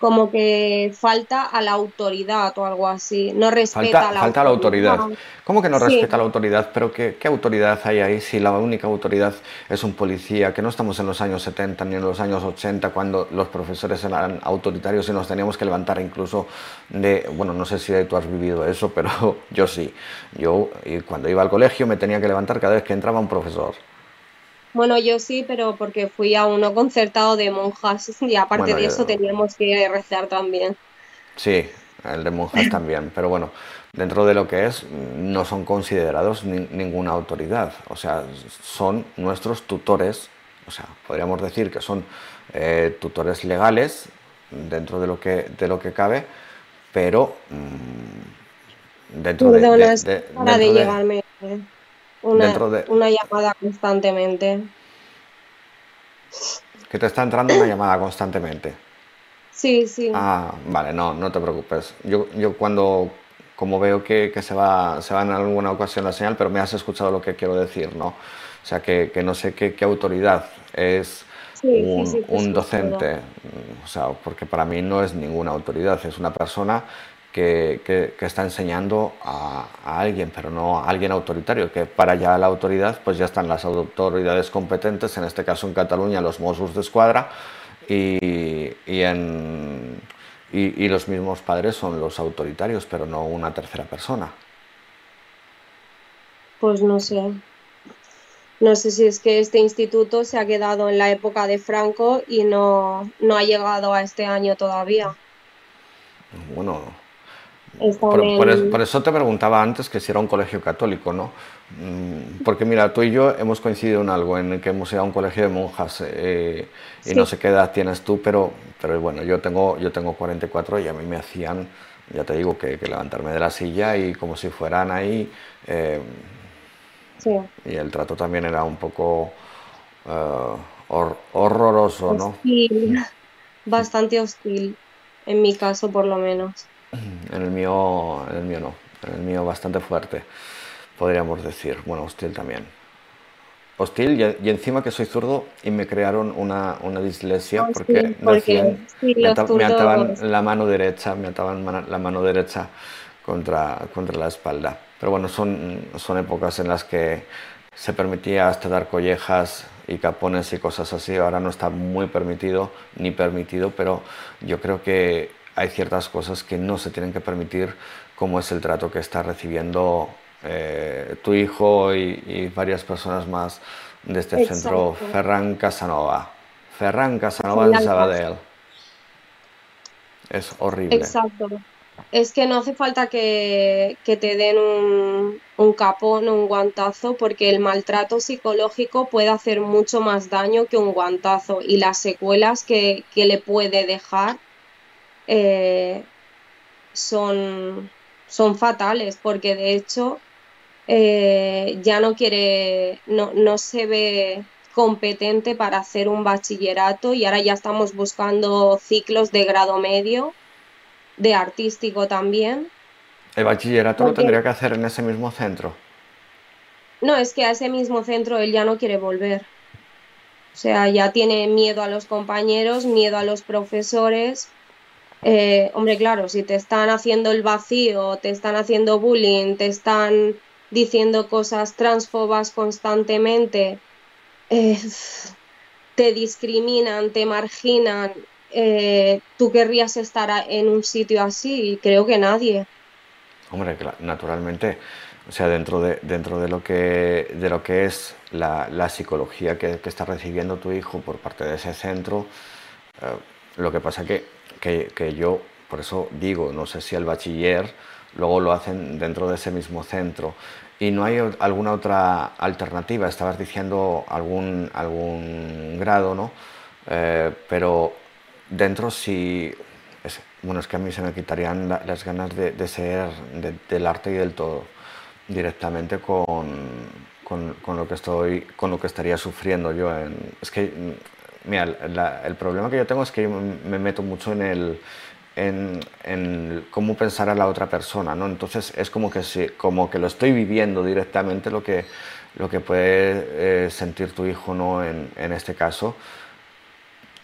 como que falta a la autoridad o algo así, no respeta a la falta autoridad. la autoridad. ¿Cómo que no respeta a la autoridad? Pero ¿qué, autoridad hay ahí si la única autoridad es un policía? Que no estamos en los años 70 ni en los años 80 cuando los profesores eran autoritarios y nos teníamos que levantar incluso de, bueno, no sé si tú has vivido eso, pero [LAUGHS] yo sí. Yo cuando iba al colegio me tenía que levantar cada vez que entraba un profesor. Bueno, yo sí, pero porque fui a uno concertado de monjas y aparte de eso teníamos que rezar también. Sí, el de monjas [CLEARS THROAT] también, pero bueno, dentro de lo que es, no son considerados ninguna autoridad, o sea, son nuestros tutores, o sea, podríamos decir que son eh, tutores legales dentro de lo que, de lo que cabe, pero mm, dentro de, de, para de, llevarme una, una llamada constantemente. Que te está entrando una llamada constantemente. Sí, sí. Ah, vale, no, no te preocupes. Yo, yo cuando, como veo que, que, se, va, se va en alguna ocasión la señal, pero me has escuchado lo que quiero decir, ¿no? O sea, que, no sé qué, autoridad es un, docente, o sea, porque para mí no es ninguna autoridad, es una persona que, está enseñando a, alguien, pero no a alguien autoritario, que para ya la autoridad, pues ya están las autoridades competentes, en este caso en Cataluña los Mossos de Escuadra, y, en, y, los mismos padres son los autoritarios, pero no una tercera persona. Pues no sé. No sé si es que este instituto se ha quedado en la época de Franco y no, no ha llegado a este año todavía. Bueno, por, eso te preguntaba antes que si era un colegio católico, ¿no? Mm, porque mira, tú y yo hemos coincidido en algo, en que hemos ido a un colegio de monjas eh, y no sé qué edad tienes tú, pero, pero bueno, yo tengo, yo tengo 44 y a mí me hacían, ya te digo, que, levantarme de la silla y como si fueran ahí. Eh, sí. Y el trato también era un poco uh, horroroso, ¿no? Hostil, [LAUGHS] bastante hostil, en mi caso por lo menos. En el mío, en el mío no, en el mío bastante fuerte, podríamos decir. Bueno, hostil también. Hostil y, encima que soy zurdo y me crearon una, una dislexia porque, me, ataban la mano derecha, me ataban la mano derecha contra, contra la espalda. Pero bueno, son, son épocas en las que se permitía hasta dar collejas y capones y cosas así. Ahora no está muy permitido ni permitido, pero yo creo que hay ciertas cosas que no se tienen que permitir, como es el trato que está recibiendo eh, tu hijo y, varias personas más de este centro, Ferran Casanova. Ferran Casanova de Sabadell. Es horrible. Exacto. Es que no hace falta que, te den un, un capón o un guantazo porque el maltrato psicológico puede hacer mucho más daño que un guantazo y las secuelas que, que le puede dejar eh, son, son fatales, porque de hecho eh, ya no quiere, no, no se ve competente para hacer un bachillerato y ahora ya estamos buscando ciclos de grado medio, de artístico también. ¿El bachillerato lo tendría que hacer en ese mismo centro? No, es que a ese mismo centro él ya no quiere volver. O sea, ya tiene miedo a los compañeros, miedo a los profesores, eh, hombre, claro, si te están haciendo el vacío, te están haciendo bullying, te están diciendo cosas transfobas constantemente, eh, te discriminan, te marginan, eh, ¿tú querrías estar en un sitio así? Creo que nadie. Hombre, naturalmente, o sea, dentro de, dentro de, lo, que, de lo que es la, psicología que, está recibiendo tu hijo por parte de ese centro, lo que pasa que que, yo, por eso digo, no sé si el bachiller luego lo hacen dentro de ese mismo centro. Y no hay alguna otra alternativa, estabas diciendo algún, algún grado, ¿no? Eh, pero dentro sí, bueno, es que a mí se me quitarían las ganas de, ser del arte y del todo, directamente con, con, lo que estoy, con lo que estaría sufriendo yo. En, es que mira, el problema que yo tengo es que yo me meto mucho en el en, cómo pensar a la otra persona, ¿no? Entonces es como que, si, como que lo estoy viviendo directamente lo que, lo que puede eh, sentir tu hijo, ¿no? En, en este caso.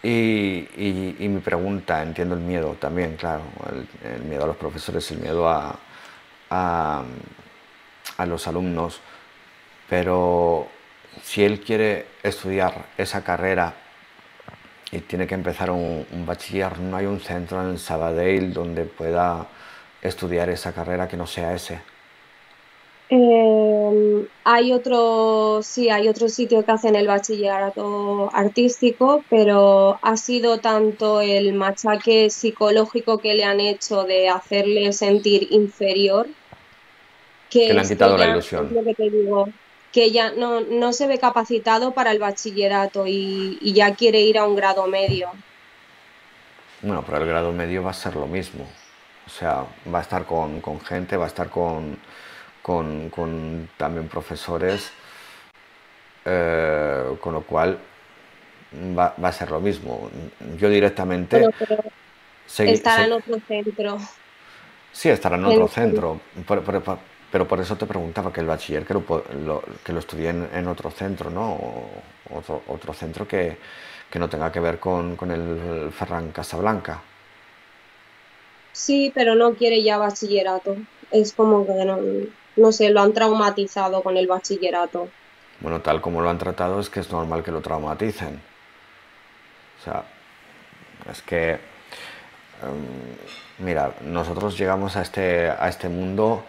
Y, y, mi pregunta, entiendo el miedo también, claro, el, miedo a los profesores, el miedo a, a, a los alumnos, pero si él quiere estudiar esa carrera y tiene que empezar un, bachiller. No hay un centro en Sabadell donde pueda estudiar esa carrera que no sea ese. Em, hay otro, sí, hay otro sitio que hacen el bachillerato artístico, pero ha sido tanto el machaque psicológico que le han hecho de hacerle sentir inferior que, le han quitado la ilusión. Lo que te digo, que ya no, no se ve capacitado para el bachillerato y, ya quiere ir a un grado medio. Bueno, pero el grado medio va a ser lo mismo. O sea, va a estar con, gente, va a estar con, con, también profesores, eh, con lo cual va, a ser lo mismo. Yo directamente... estará en otro centro. Sí, estará en otro centro. pero por eso te preguntaba que el bachiller que lo, que lo estudié en, otro centro, ¿no? otro, otro centro que, que, no tenga que ver con, con el Ferran Casablanca. Sí, pero no quiere ya bachillerato. Es como que no, no sé, lo han traumatizado con el bachillerato. Bueno, tal como lo han tratado es que es normal que lo traumaticen. O sea, es que, em, mira, nosotros llegamos a este, a este mundo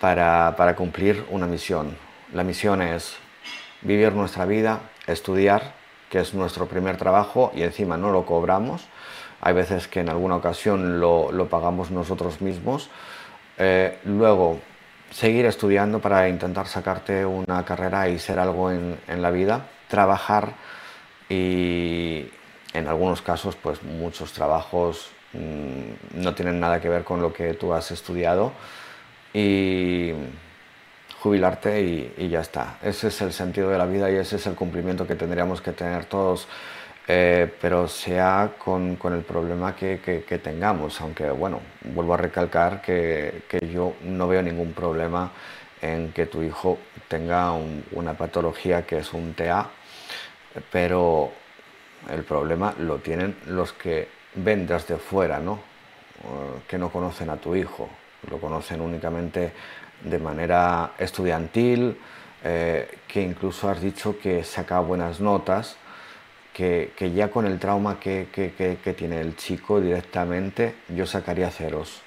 para, cumplir una misión. La misión es vivir nuestra vida, estudiar, que es nuestro primer trabajo y encima no lo cobramos. Hay veces que en alguna ocasión lo, pagamos nosotros mismos. Eh, luego, seguir estudiando para intentar sacarte una carrera y ser algo en, la vida, trabajar y en algunos casos pues muchos trabajos mmm, no tienen nada que ver con lo que tú has estudiado y jubilarte y, ya está. Ese es el sentido de la vida y ese es el cumplimiento que tendríamos que tener todos eh, pero sea con, con el problema que, que, tengamos, aunque bueno, vuelvo a recalcar que, que, yo no veo ningún problema en que tu hijo tenga un, una patología que es un TA, pero el problema lo tienen los que ven desde fuera, ¿no? Que no conocen a tu hijo, lo conocen únicamente de manera estudiantil, eh, que incluso has dicho que saca buenas notas, que, que ya con el trauma que, que, que, tiene el chico directamente, yo sacaría ceros.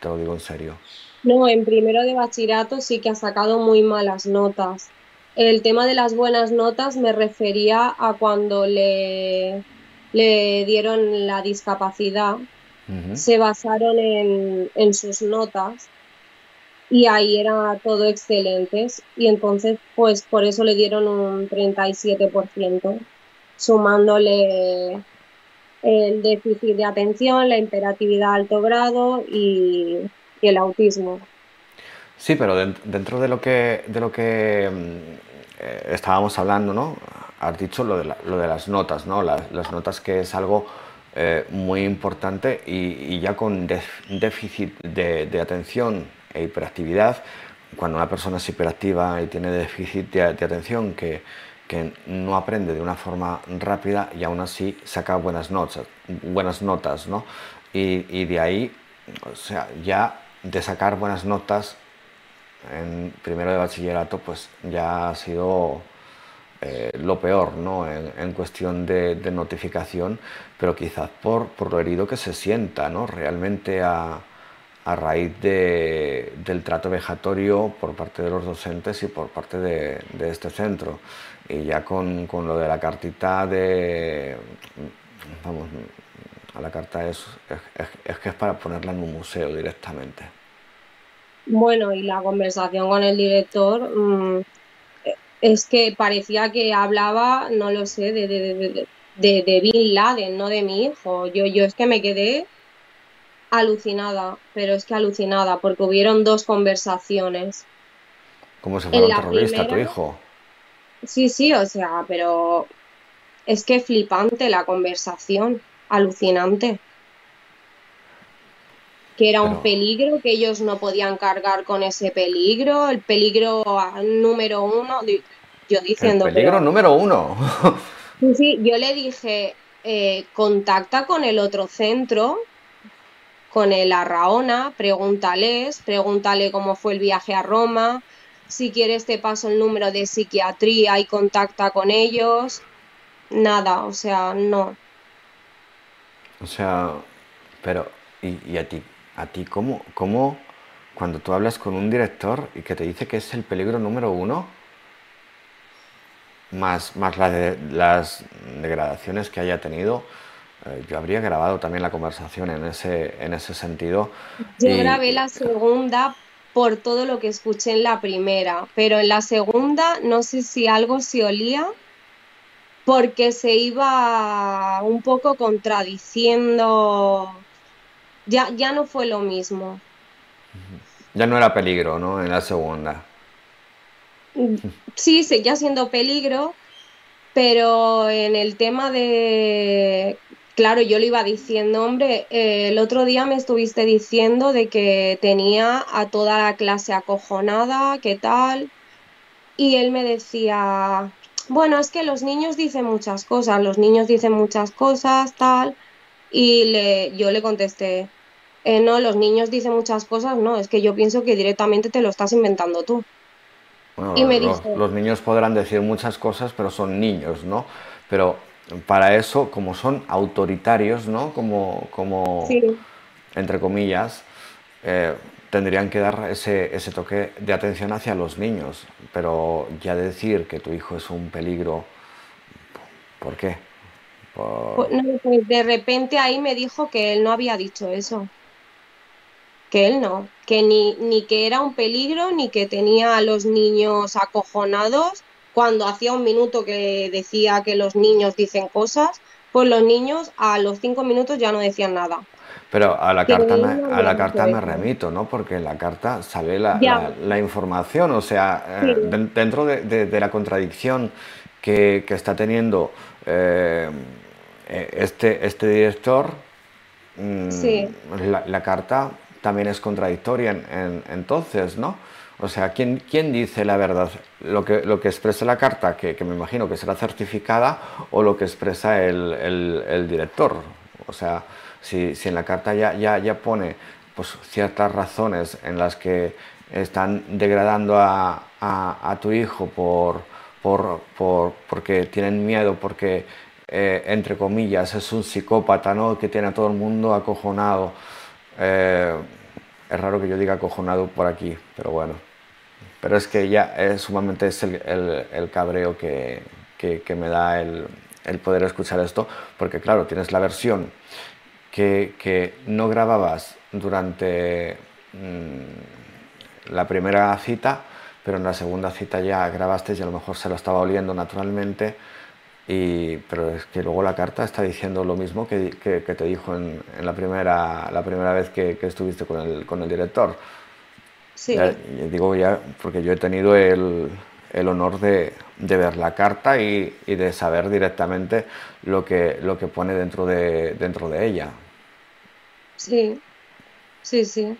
Te lo digo en serio. No, en primero de bachillerato sí que ha sacado muy malas notas. El tema de las buenas notas me refería a cuando le, le dieron la discapacidad. Uh -huh. Se basaron en, en sus notas y ahí era todo excelentes y entonces pues por eso le dieron un 37% sumándole el déficit de atención, la imperatividad a alto grado y, y el autismo. Sí, pero dentro de lo que, de lo que eh, estábamos hablando, ¿no? Has dicho lo de, la, lo de las notas, ¿no? Las, las, notas que es algo eh, muy importante y, y ya con def, déficit de, de, atención e hiperactividad, cuando una persona es hiperactiva y tiene déficit de, de atención que, que no aprende de una forma rápida y aún así saca buenas notas, buenas notas ¿no? Y, y, de ahí, o sea, ya de sacar buenas notas en primero de bachillerato, pues ya ha sido eh, lo peor, ¿no? En, cuestión de, notificación, pero quizás por, lo herido que se sienta, ¿no? Realmente a, raíz de, del trato vejatorio por parte de los docentes y por parte de, este centro. Y ya con, lo de la cartita de... Vamos, a la carta es, que es para ponerla en un museo directamente. Bueno, y la conversación con el director mmm, es que parecía que hablaba, no lo sé, de, de, de, de, de Bin Laden, no de mi hijo. Yo, yo es que me quedé alucinada, pero es que alucinada, porque hubieron dos conversaciones. ¿Cómo se fue un terrorista primera, tu hijo? Sí, sí, o sea, pero es que flipante la conversación, alucinante. Que era pero... un peligro, que ellos no podían cargar con ese peligro, el peligro número uno, yo diciendo... El peligro pero... número uno. sí, sí, yo le dije, eh, contacta con el otro centro, con el Arraona, pregúntales, pregúntale cómo fue el viaje a Roma, si quieres te paso el número de psiquiatría y contacta con ellos. Nada, o sea, no. O sea, pero, ¿y, y a ti? ¿A ti cómo, cómo, cuando tú hablas con un director y que te dice que es el peligro número uno, más, más la de, las degradaciones que haya tenido, eh, yo habría grabado también la conversación en ese, en ese sentido. Yo y... grabé la segunda por todo lo que escuché en la primera, pero en la segunda no sé si algo se olía porque se iba un poco contradiciendo, ya, ya no fue lo mismo. Ya no era peligro, ¿no? En la segunda. Sí, seguía siendo peligro, pero en el tema de Claro, yo le iba diciendo, hombre, eh, el otro día me estuviste diciendo de que tenía a toda la clase acojonada, ¿qué tal? Y él me decía, bueno, es que los niños dicen muchas cosas, los niños dicen muchas cosas, tal. Y le, yo le contesté, eh, no, los niños dicen muchas cosas, no, es que yo pienso que directamente te lo estás inventando tú. y me los, los niños podrán decir muchas cosas, pero son niños, ¿no? Pero para eso, como son autoritarios, ¿no? Como, como entre comillas, eh, tendrían que dar ese, ese, toque de atención hacia los niños. Pero ya decir que tu hijo es un peligro, ¿por qué? Pues, pues de repente ahí me dijo que él no había dicho eso. Que él no, que ni, ni que era un peligro, ni que tenía a los niños acojonados, cuando hacía un minuto que decía que los niños dicen cosas, pues los niños a los cinco minutos ya no decían nada. Pero a la carta, me, a la carta me remito, ¿no? Porque en la carta sale la, la, información, o sea, eh, dentro de, la contradicción que, que está teniendo eh, eh, este, este director, mm, la, carta también es contradictoria en, entonces, ¿no? O sea, ¿quién, ¿quién, dice la verdad? ¿Lo que, lo que expresa la carta, que, que me imagino que será certificada, o lo que expresa el, el, director? O sea, si, si, en la carta ya, ya, ya pone pues, ciertas razones en las que están degradando a, a, a tu hijo por, por, por, porque tienen miedo, porque, eh, entre comillas, es un psicópata, ¿no? Que tiene a todo el mundo acojonado. Eh, es raro que yo diga acojonado por aquí, pero bueno. Pero es que ya es sumamente es el, cabreo que, me da el, poder escuchar esto, porque claro, tienes la versión que, no grababas durante mm, la primera cita, pero en la segunda cita ya grabaste y a lo mejor se lo estaba oliendo naturalmente. Y, pero es que luego la carta está diciendo lo mismo que, te dijo en, la, primera, la primera vez que, estuviste con el, con el director. Sí. digo ya, porque yo he tenido el, el honor de, de, ver la carta y, y, de saber directamente lo que, lo que pone dentro de, dentro de ella. Sí, sí, sí.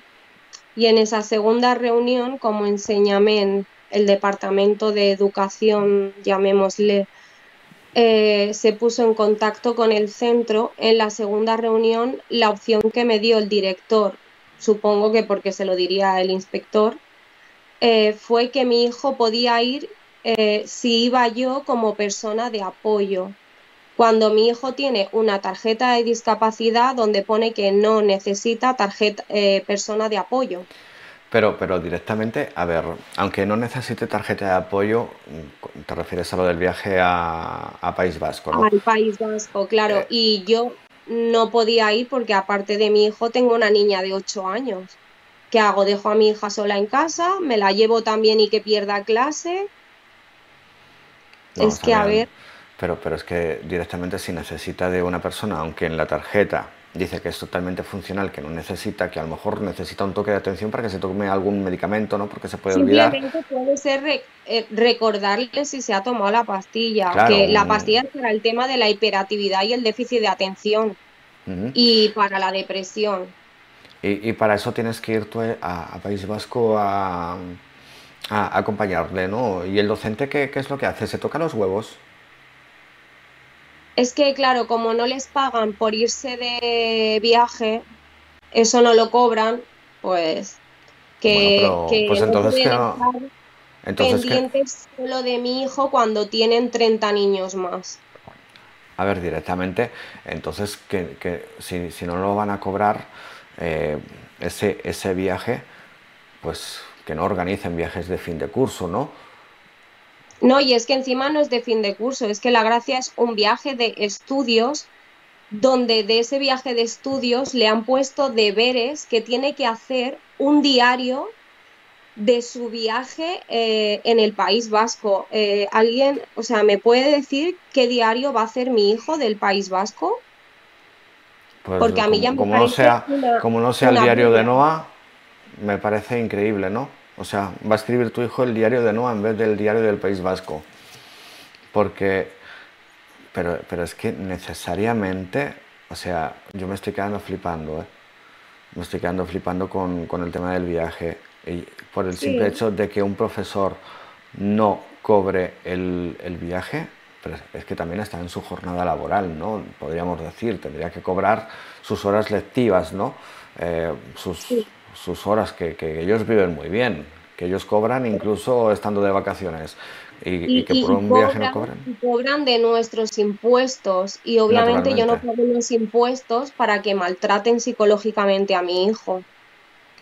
Y en esa segunda reunión, como enseñame en el Departamento de Educación, llamémosle, eh, se puso en contacto con el centro. En la segunda reunión, la opción que me dio el director supongo que porque se lo diría el inspector, eh, fue que mi hijo podía ir eh, si iba yo como persona de apoyo. Cuando mi hijo tiene una tarjeta de discapacidad donde pone que no necesita tarjeta persona de apoyo. Pero, pero directamente, a ver, aunque no necesite tarjeta de apoyo, te refieres a lo del viaje a, País Vasco, ¿no? Al País Vasco, claro. y yo no podía ir porque aparte de mi hijo tengo una niña de 8 años. ¿Qué hago? ¿Dejo a mi hija sola en casa? ¿Me la llevo también y que pierda clase? es que, a ver... Pero, pero es que directamente si necesita de una persona, aunque en la tarjeta dice que es totalmente funcional, que no necesita, que a lo mejor necesita un toque de atención para que se tome algún medicamento, ¿no? Porque se puede olvidar. Simplemente puede ser eh, recordarle si se ha tomado la pastilla, que la pastilla es para el tema de la hiperactividad y el déficit de atención y para la depresión. Y, para eso tienes que ir tú a, País Vasco a, a, acompañarle, ¿no? ¿Y el docente qué, qué es lo que hace? ¿Se toca los huevos? Es que, claro, como no les pagan por irse de viaje, eso no lo cobran, pues que, pues entonces entonces pendientes solo de mi hijo cuando tienen 30 niños más. A ver, directamente, entonces que, que si, si, no lo van a cobrar eh, ese, ese viaje, pues que no organicen viajes de fin de curso, ¿no? No, y es que encima no es de fin de curso, es que la gracia es un viaje de estudios donde de ese viaje de estudios le han puesto deberes que tiene que hacer un diario de su viaje eh, en el País Vasco. Eh, ¿Alguien, o sea, me puede decir qué diario va a hacer mi hijo del País Vasco? Pues Porque a mí ya me como no sea, como no sea el diario de Noah, me parece increíble, ¿no? O sea, va a escribir tu hijo el diario de Noah en vez del diario del País Vasco. Porque, pero, pero es que necesariamente O sea, yo me estoy quedando flipando, ¿eh? Me estoy quedando flipando con, con el tema del viaje. Y por el simple hecho de que un profesor no cobre el, el viaje, pero es que también está en su jornada laboral, ¿no? Podríamos decir, tendría que cobrar sus horas lectivas, ¿no? Eh, sus, sus, horas que, que, ellos viven muy bien, que ellos cobran incluso estando de vacaciones. Y, que por un viaje no cobran. Cobran de nuestros impuestos y obviamente yo no pago los impuestos para que maltraten psicológicamente a mi hijo.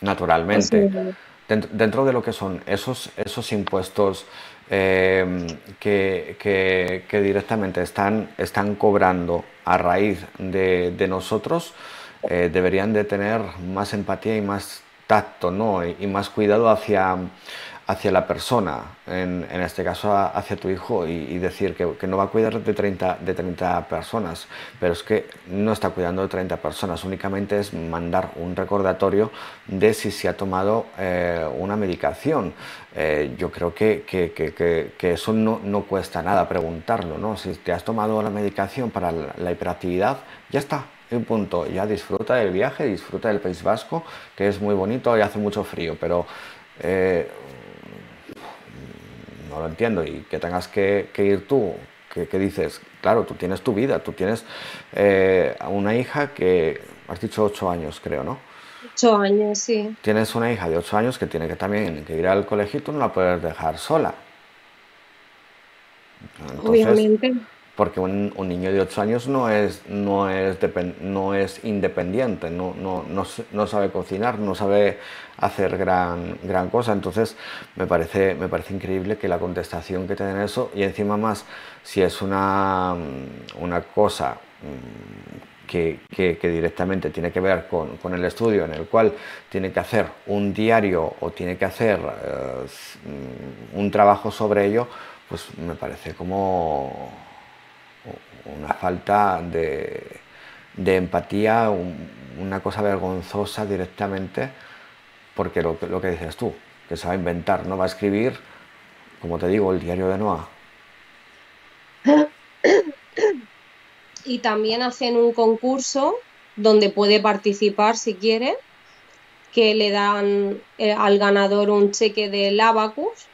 Naturalmente. Dentro, de lo que son esos, esos impuestos em, que, directamente están, están cobrando a raíz de, nosotros, eh, deberían de tener más empatía y más tacto ¿no? y más cuidado hacia, hacia la persona, en, en este caso hacia tu hijo, y, decir que, que, no va a cuidar de 30, de 30 personas, pero es que no está cuidando de 30 personas, únicamente es mandar un recordatorio de si se ha tomado eh, una medicación. Eh, yo creo que, que, que eso no, no, cuesta nada preguntarlo, ¿no? Si te has tomado la medicación para la, hiperactividad, ya está, un punto, ya disfruta del viaje, disfruta del País Vasco, que es muy bonito y hace mucho frío, pero eh, no lo entiendo, y que tengas que, ir tú, que, dices, claro, tú tienes tu vida, tú tienes eh, una hija que, has dicho ocho años, creo, ¿no? Ocho años, sí. Tienes una hija de ocho años que tiene que también que ir al colegio, tú no la puedes dejar sola. Obviamente porque un, niño de 8 años no es, no es, no es independiente, no, no, no, sabe cocinar, no sabe hacer gran, gran cosa. Entonces me parece, me parece increíble que la contestación que tienen eso, y encima más, si es una, una cosa mm, que, que, directamente tiene que ver con, con, el estudio, en el cual tiene que hacer un diario o tiene que hacer eh, un trabajo sobre ello, pues me parece como una falta de, empatía, una cosa vergonzosa directamente, porque lo, que dices tú, que se va a inventar, no va a escribir, como te digo, el diario de Noah. Y también hacen un concurso donde puede participar si quiere, que le dan eh, al ganador un cheque de Abacus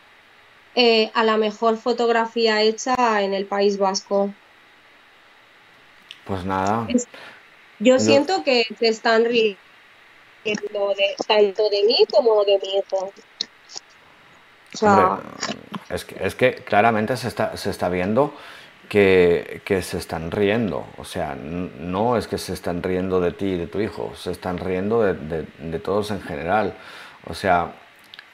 eh, a la mejor fotografía hecha en el País Vasco. Pues nada. yo siento que se están riendo de, tanto de mí como de mi hijo. es, que, es que claramente se está, se está viendo que, se están riendo. O sea, no es que se están riendo de ti y de tu hijo, se están riendo de, de todos en general. O sea,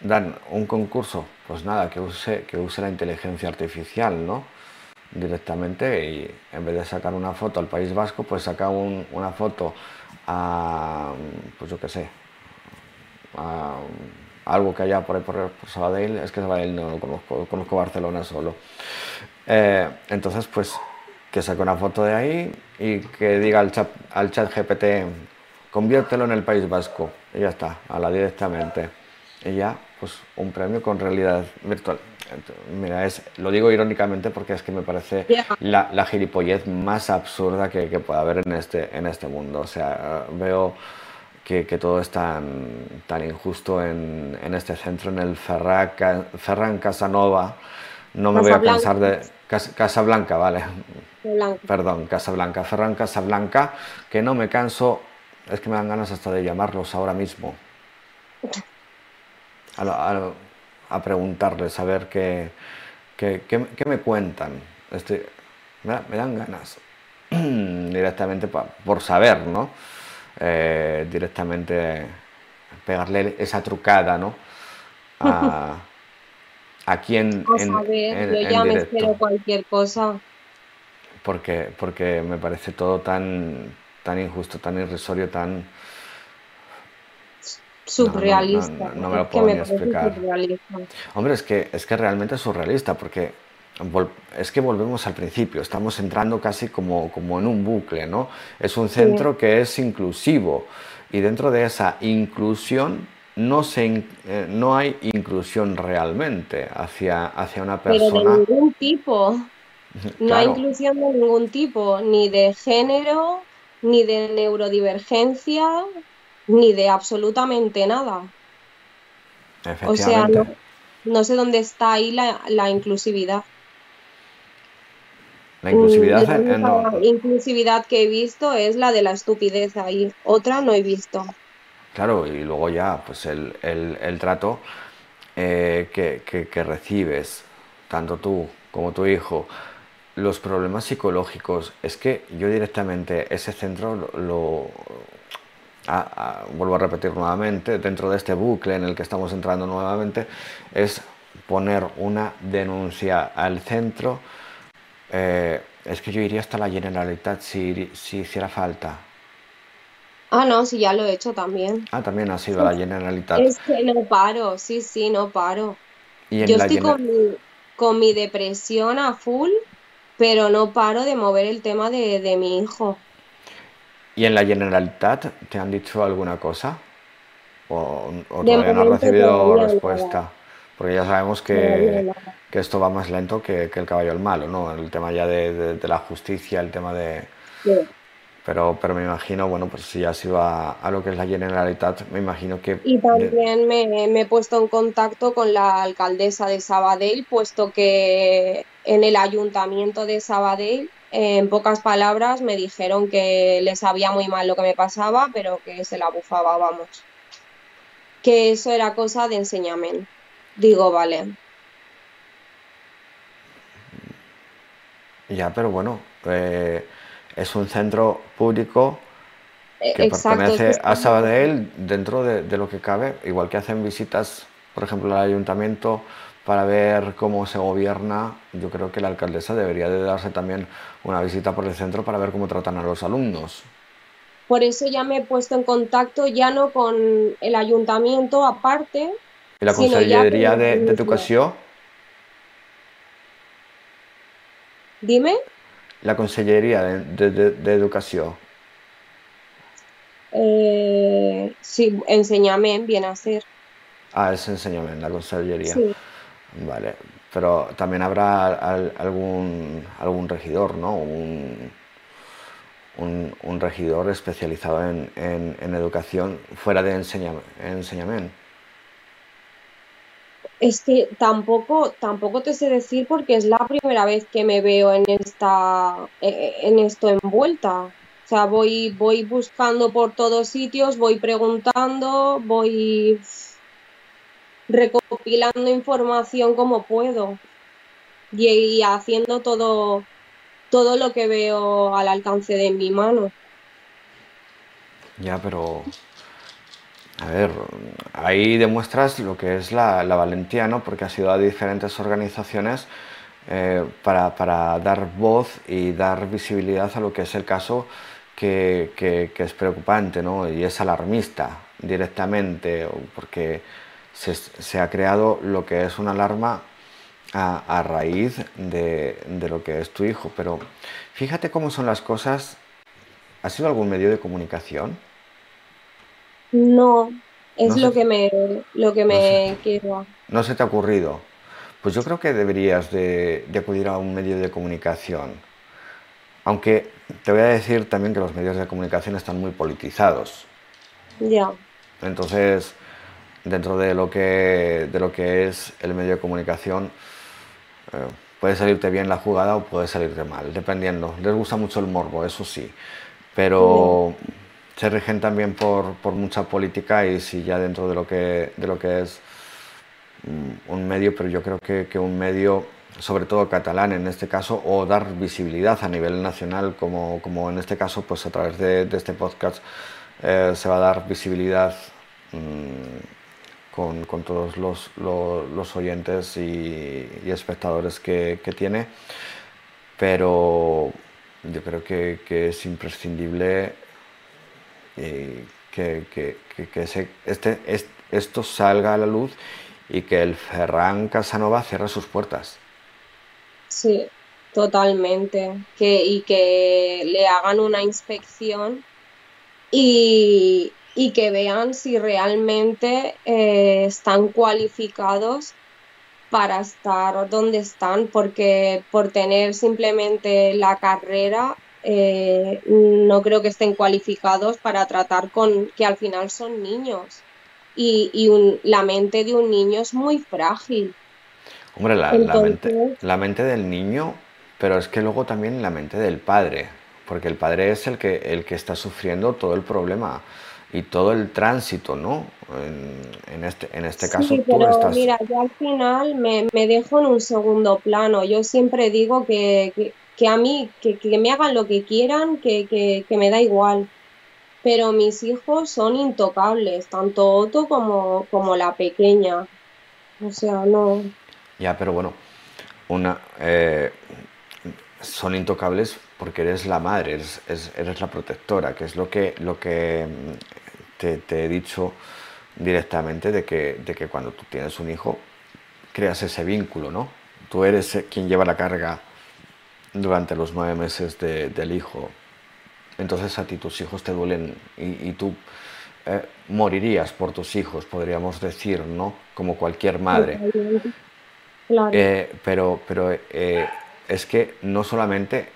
dan un concurso, pues nada, que use, que use la inteligencia artificial, ¿no? Directamente y en vez de sacar una foto al País Vasco, pues saca una foto a, pues yo qué sé, a algo que haya por ahí por, Sabadell, es que Sabadell no lo conozco, conozco Barcelona solo. Eh, entonces, pues que saque una foto de ahí y que diga al chat, al chat GPT, conviértelo en el País Vasco, y ya está, a la directamente. Y ya, pues un premio con realidad virtual. Mira, es, lo digo irónicamente porque es que me parece la, la, gilipollez más absurda que, que pueda haber en este, en este mundo. O sea, veo que, que todo es tan, tan injusto en, en, este centro, en el Ferran Casanova. No me voy a cansar de... Casa, Blanca, vale. Perdón, Casablanca. Ferran Casablanca, que no me canso, es que me dan ganas hasta de llamarlos ahora mismo. [LAUGHS] a a preguntarles, a ver qué, qué, me cuentan. Este, me, dan ganas [CLEARS THROAT] directamente por saber, ¿no? Eh, directamente pegarle esa trucada, ¿no? A, aquí [LAUGHS] en, yo ya me espero cualquier cosa. Porque, porque me parece todo tan, tan injusto, tan irrisorio, tan surrealista. No, me lo puedo ni explicar. Hombre, es que, es que realmente es surrealista porque es que volvemos al principio, estamos entrando casi como, como en un bucle, ¿no? Es un centro que es inclusivo y dentro de esa inclusión no, se, eh, no hay inclusión realmente hacia, hacia una persona. Pero de ningún tipo. No hay inclusión de ningún tipo, ni de género, ni de neurodivergencia, ni de absolutamente nada. O sea, no, sé dónde está ahí la, inclusividad. La inclusividad, mm, la inclusividad que he visto es la de la estupidez ahí. Otra no he visto. Claro, y luego ya, pues el, trato eh, que, recibes, tanto tú como tu hijo, los problemas psicológicos, es que yo directamente ese centro lo, vuelvo a repetir nuevamente, dentro de este bucle en el que estamos entrando nuevamente, es poner una denuncia al centro. Eh, es que yo iría hasta la Generalitat si, si hiciera falta. Ah, no, sí, ya lo he hecho también. Ah, también ha sido la Generalitat. Es que no paro, sí, sí, no paro. yo estoy con, mi, con mi depresión a full, pero no paro de mover el tema de, de mi hijo. ¿Y en la Generalitat te han dicho alguna cosa? ¿O, todavía no has recibido respuesta? Porque ya sabemos que, esto va más lento que, el caballo al malo, ¿no? El tema ya de, la justicia, el tema de... Pero, pero me imagino, bueno, pues si ya se va a lo que es la Generalitat, me imagino que... Y también me, me, he puesto en contacto con la alcaldesa de Sabadell, puesto que en el ayuntamiento de Sabadell en pocas palabras me dijeron que les sabía muy mal lo que me pasaba, pero que se la bufaba, vamos. Que eso era cosa de enseñamiento. Digo, vale. Ya, pero bueno, eh, es un centro público que pertenece a Sabadell dentro de, de, lo que cabe, igual que hacen visitas, por ejemplo, al ayuntamiento para ver cómo se gobierna, yo creo que la alcaldesa debería de darse también una visita por el centro para ver cómo tratan a los alumnos. Por eso ya me he puesto en contacto ya no con el ayuntamiento aparte. ¿Y la Consellería de, Educación? Dime. La Consellería de, Educación. Eh, sí, enséñame, viene a ser. Ah, es enséñame, la Consellería. Sí. Vale, pero también habrá algún, algún regidor, ¿no? Un, un, regidor especializado en, en, educación fuera de enseñamiento. Es que tampoco, tampoco te sé decir porque es la primera vez que me veo en esta en esto envuelta. O sea, voy, voy buscando por todos sitios, voy preguntando, voy recopilando información como puedo y, haciendo todo, todo lo que veo al alcance de mi mano. Ya, pero a ver, ahí demuestras lo que es la, valentía, ¿no? Porque has ido a diferentes organizaciones eh, para, dar voz y dar visibilidad a lo que es el caso que, que es preocupante, ¿no? Y es alarmista directamente, porque se, ha creado lo que es una alarma a, raíz de, lo que es tu hijo. Pero fíjate cómo son las cosas. ¿Ha sido algún medio de comunicación? No, es lo, que me, lo que me quiero. ¿No se te ha ocurrido? Pues yo creo que deberías de, de acudir a un medio de comunicación. Aunque te voy a decir también que los medios de comunicación están muy politizados. Ya. Entonces, dentro de lo que, de lo que es el medio de comunicación, eh, puede salirte bien la jugada o puede salirte mal, dependiendo. Les gusta mucho el morbo, eso sí, pero se rigen también por, por, mucha política y si ya dentro de lo que, de lo que es mm, un medio, pero yo creo que, que, un medio, sobre todo catalán en este caso, o dar visibilidad a nivel nacional, como, como en este caso, pues a través de, este podcast eh, se va a dar visibilidad. Mmm, con, todos los, los, oyentes y, espectadores que, tiene, pero yo creo que, que es imprescindible eh, que, que este, esto salga a la luz y que el Ferran Casanova cierre sus puertas. Sí, totalmente. Que, y que le hagan una inspección y, y que vean si realmente eh, están cualificados para estar donde están, porque por tener simplemente la carrera eh, no creo que estén cualificados para tratar con que al final son niños y, la mente de un niño es muy frágil. Hombre, la, mente, la mente del niño, pero es que luego también la mente del padre, porque el padre es el que, el que está sufriendo todo el problema y todo el tránsito, ¿no? En, este, en este caso tú pero Mira, yo al final me, dejo en un segundo plano. Yo siempre digo que, a mí, que, me hagan lo que quieran, que, me da igual pero mis hijos son intocables, tanto Otto como, como la pequeña. O sea, no. Ya, pero bueno, una, eh, son intocables porque eres la madre, eres, eres, la protectora, que es lo que, lo que mm, te, he dicho directamente de que, de que cuando tú tienes un hijo, creas ese vínculo, ¿no? Tú eres quien lleva la carga durante los nueve meses del hijo entonces a ti tus hijos te duelen y, tú eh, morirías por tus hijos, podríamos decir, ¿no? Como cualquier madre. Eh, pero pero eh, es que no solamente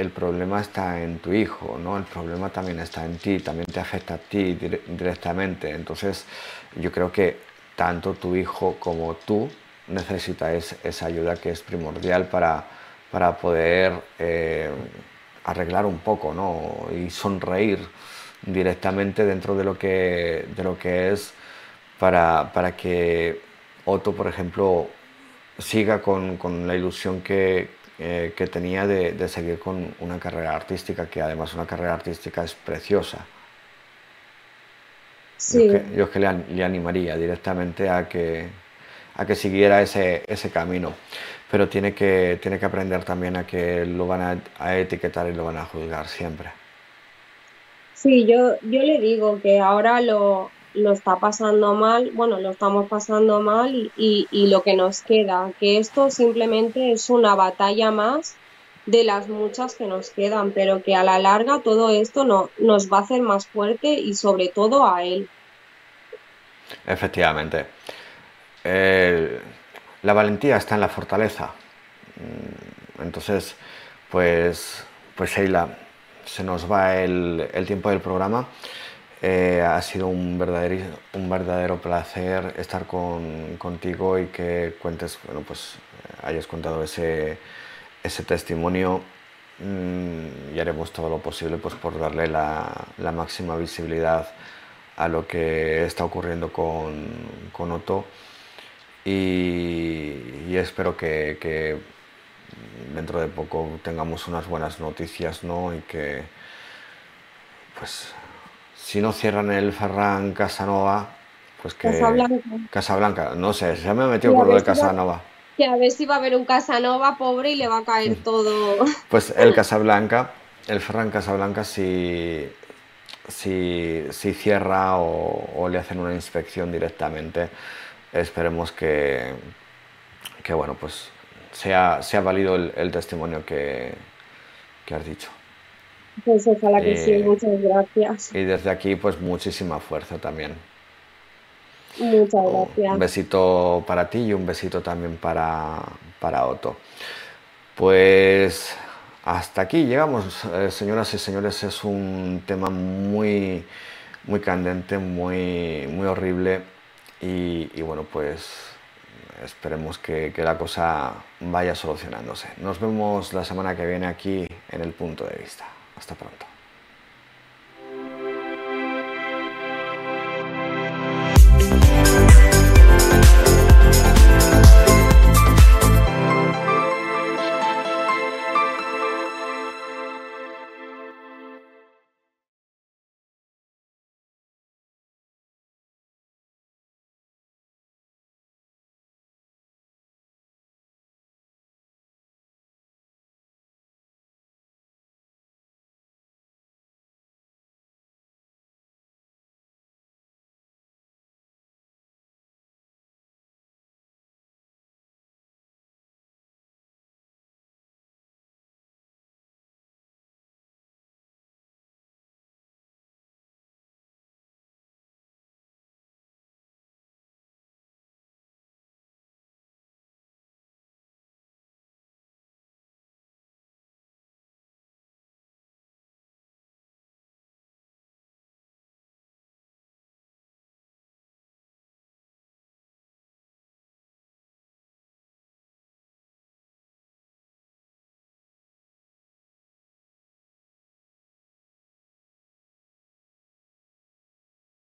el problema está en tu hijo, ¿no? El problema también está en ti, también te afecta a ti directamente. Entonces yo creo que tanto tu hijo como tú necesitáis esa ayuda que es primordial para, para poder arreglar un poco ¿no? y sonreír directamente dentro de lo que, de lo que es para, para que Otto, por ejemplo, siga con, con la ilusión que, eh, que tenía de, de, seguir con una carrera artística, que además una carrera artística es preciosa. Sí. Yo es que, le, le, animaría directamente a que, a que siguiera ese, ese camino pero tiene que, tiene que aprender también a que lo van a, etiquetar y lo van a juzgar siempre. Sí, yo, yo le digo que ahora lo, lo está pasando mal, bueno, lo estamos pasando mal y, y, lo que nos queda, que esto simplemente es una batalla más de las muchas que nos quedan, pero que a la larga todo esto no, nos va a hacer más fuerte y sobre todo a él. Efectivamente. La valentía está en la fortaleza. Mm, entonces, pues, pues se nos va el, tiempo del programa. Eh, ha sido un verdadero, un verdadero placer estar contigo y que cuentes, bueno, pues hayas contado ese, ese testimonio mm, y haremos todo lo posible pues, por darle la, máxima visibilidad a lo que está ocurriendo con, con Otto y, espero que, dentro de poco tengamos unas buenas noticias, ¿no? Y que, pues, si no cierran el Ferran Casanova, pues que... Casablanca. Casablanca, no sé, se me ha metido por lo de Casanova. Que a ver si va a haber un Casanova pobre y le va a caer [LAUGHS] todo. Pues el Casablanca, el Ferran Casablanca, si, si, si cierra o, o le hacen una inspección directamente, esperemos que, que bueno, pues sea, sea válido el, testimonio que, has dicho. Pues ojalá que sí, muchas gracias. Y desde aquí, pues muchísima fuerza también. Muchas gracias. Un besito para ti y un besito también para, para Otto. Pues hasta aquí llegamos, eh, señoras y señores. Es un tema muy, muy candente, muy, muy horrible y, bueno, pues esperemos que, que, la cosa vaya solucionándose. Nos vemos la semana que viene aquí en el punto de vista. Hasta pronto.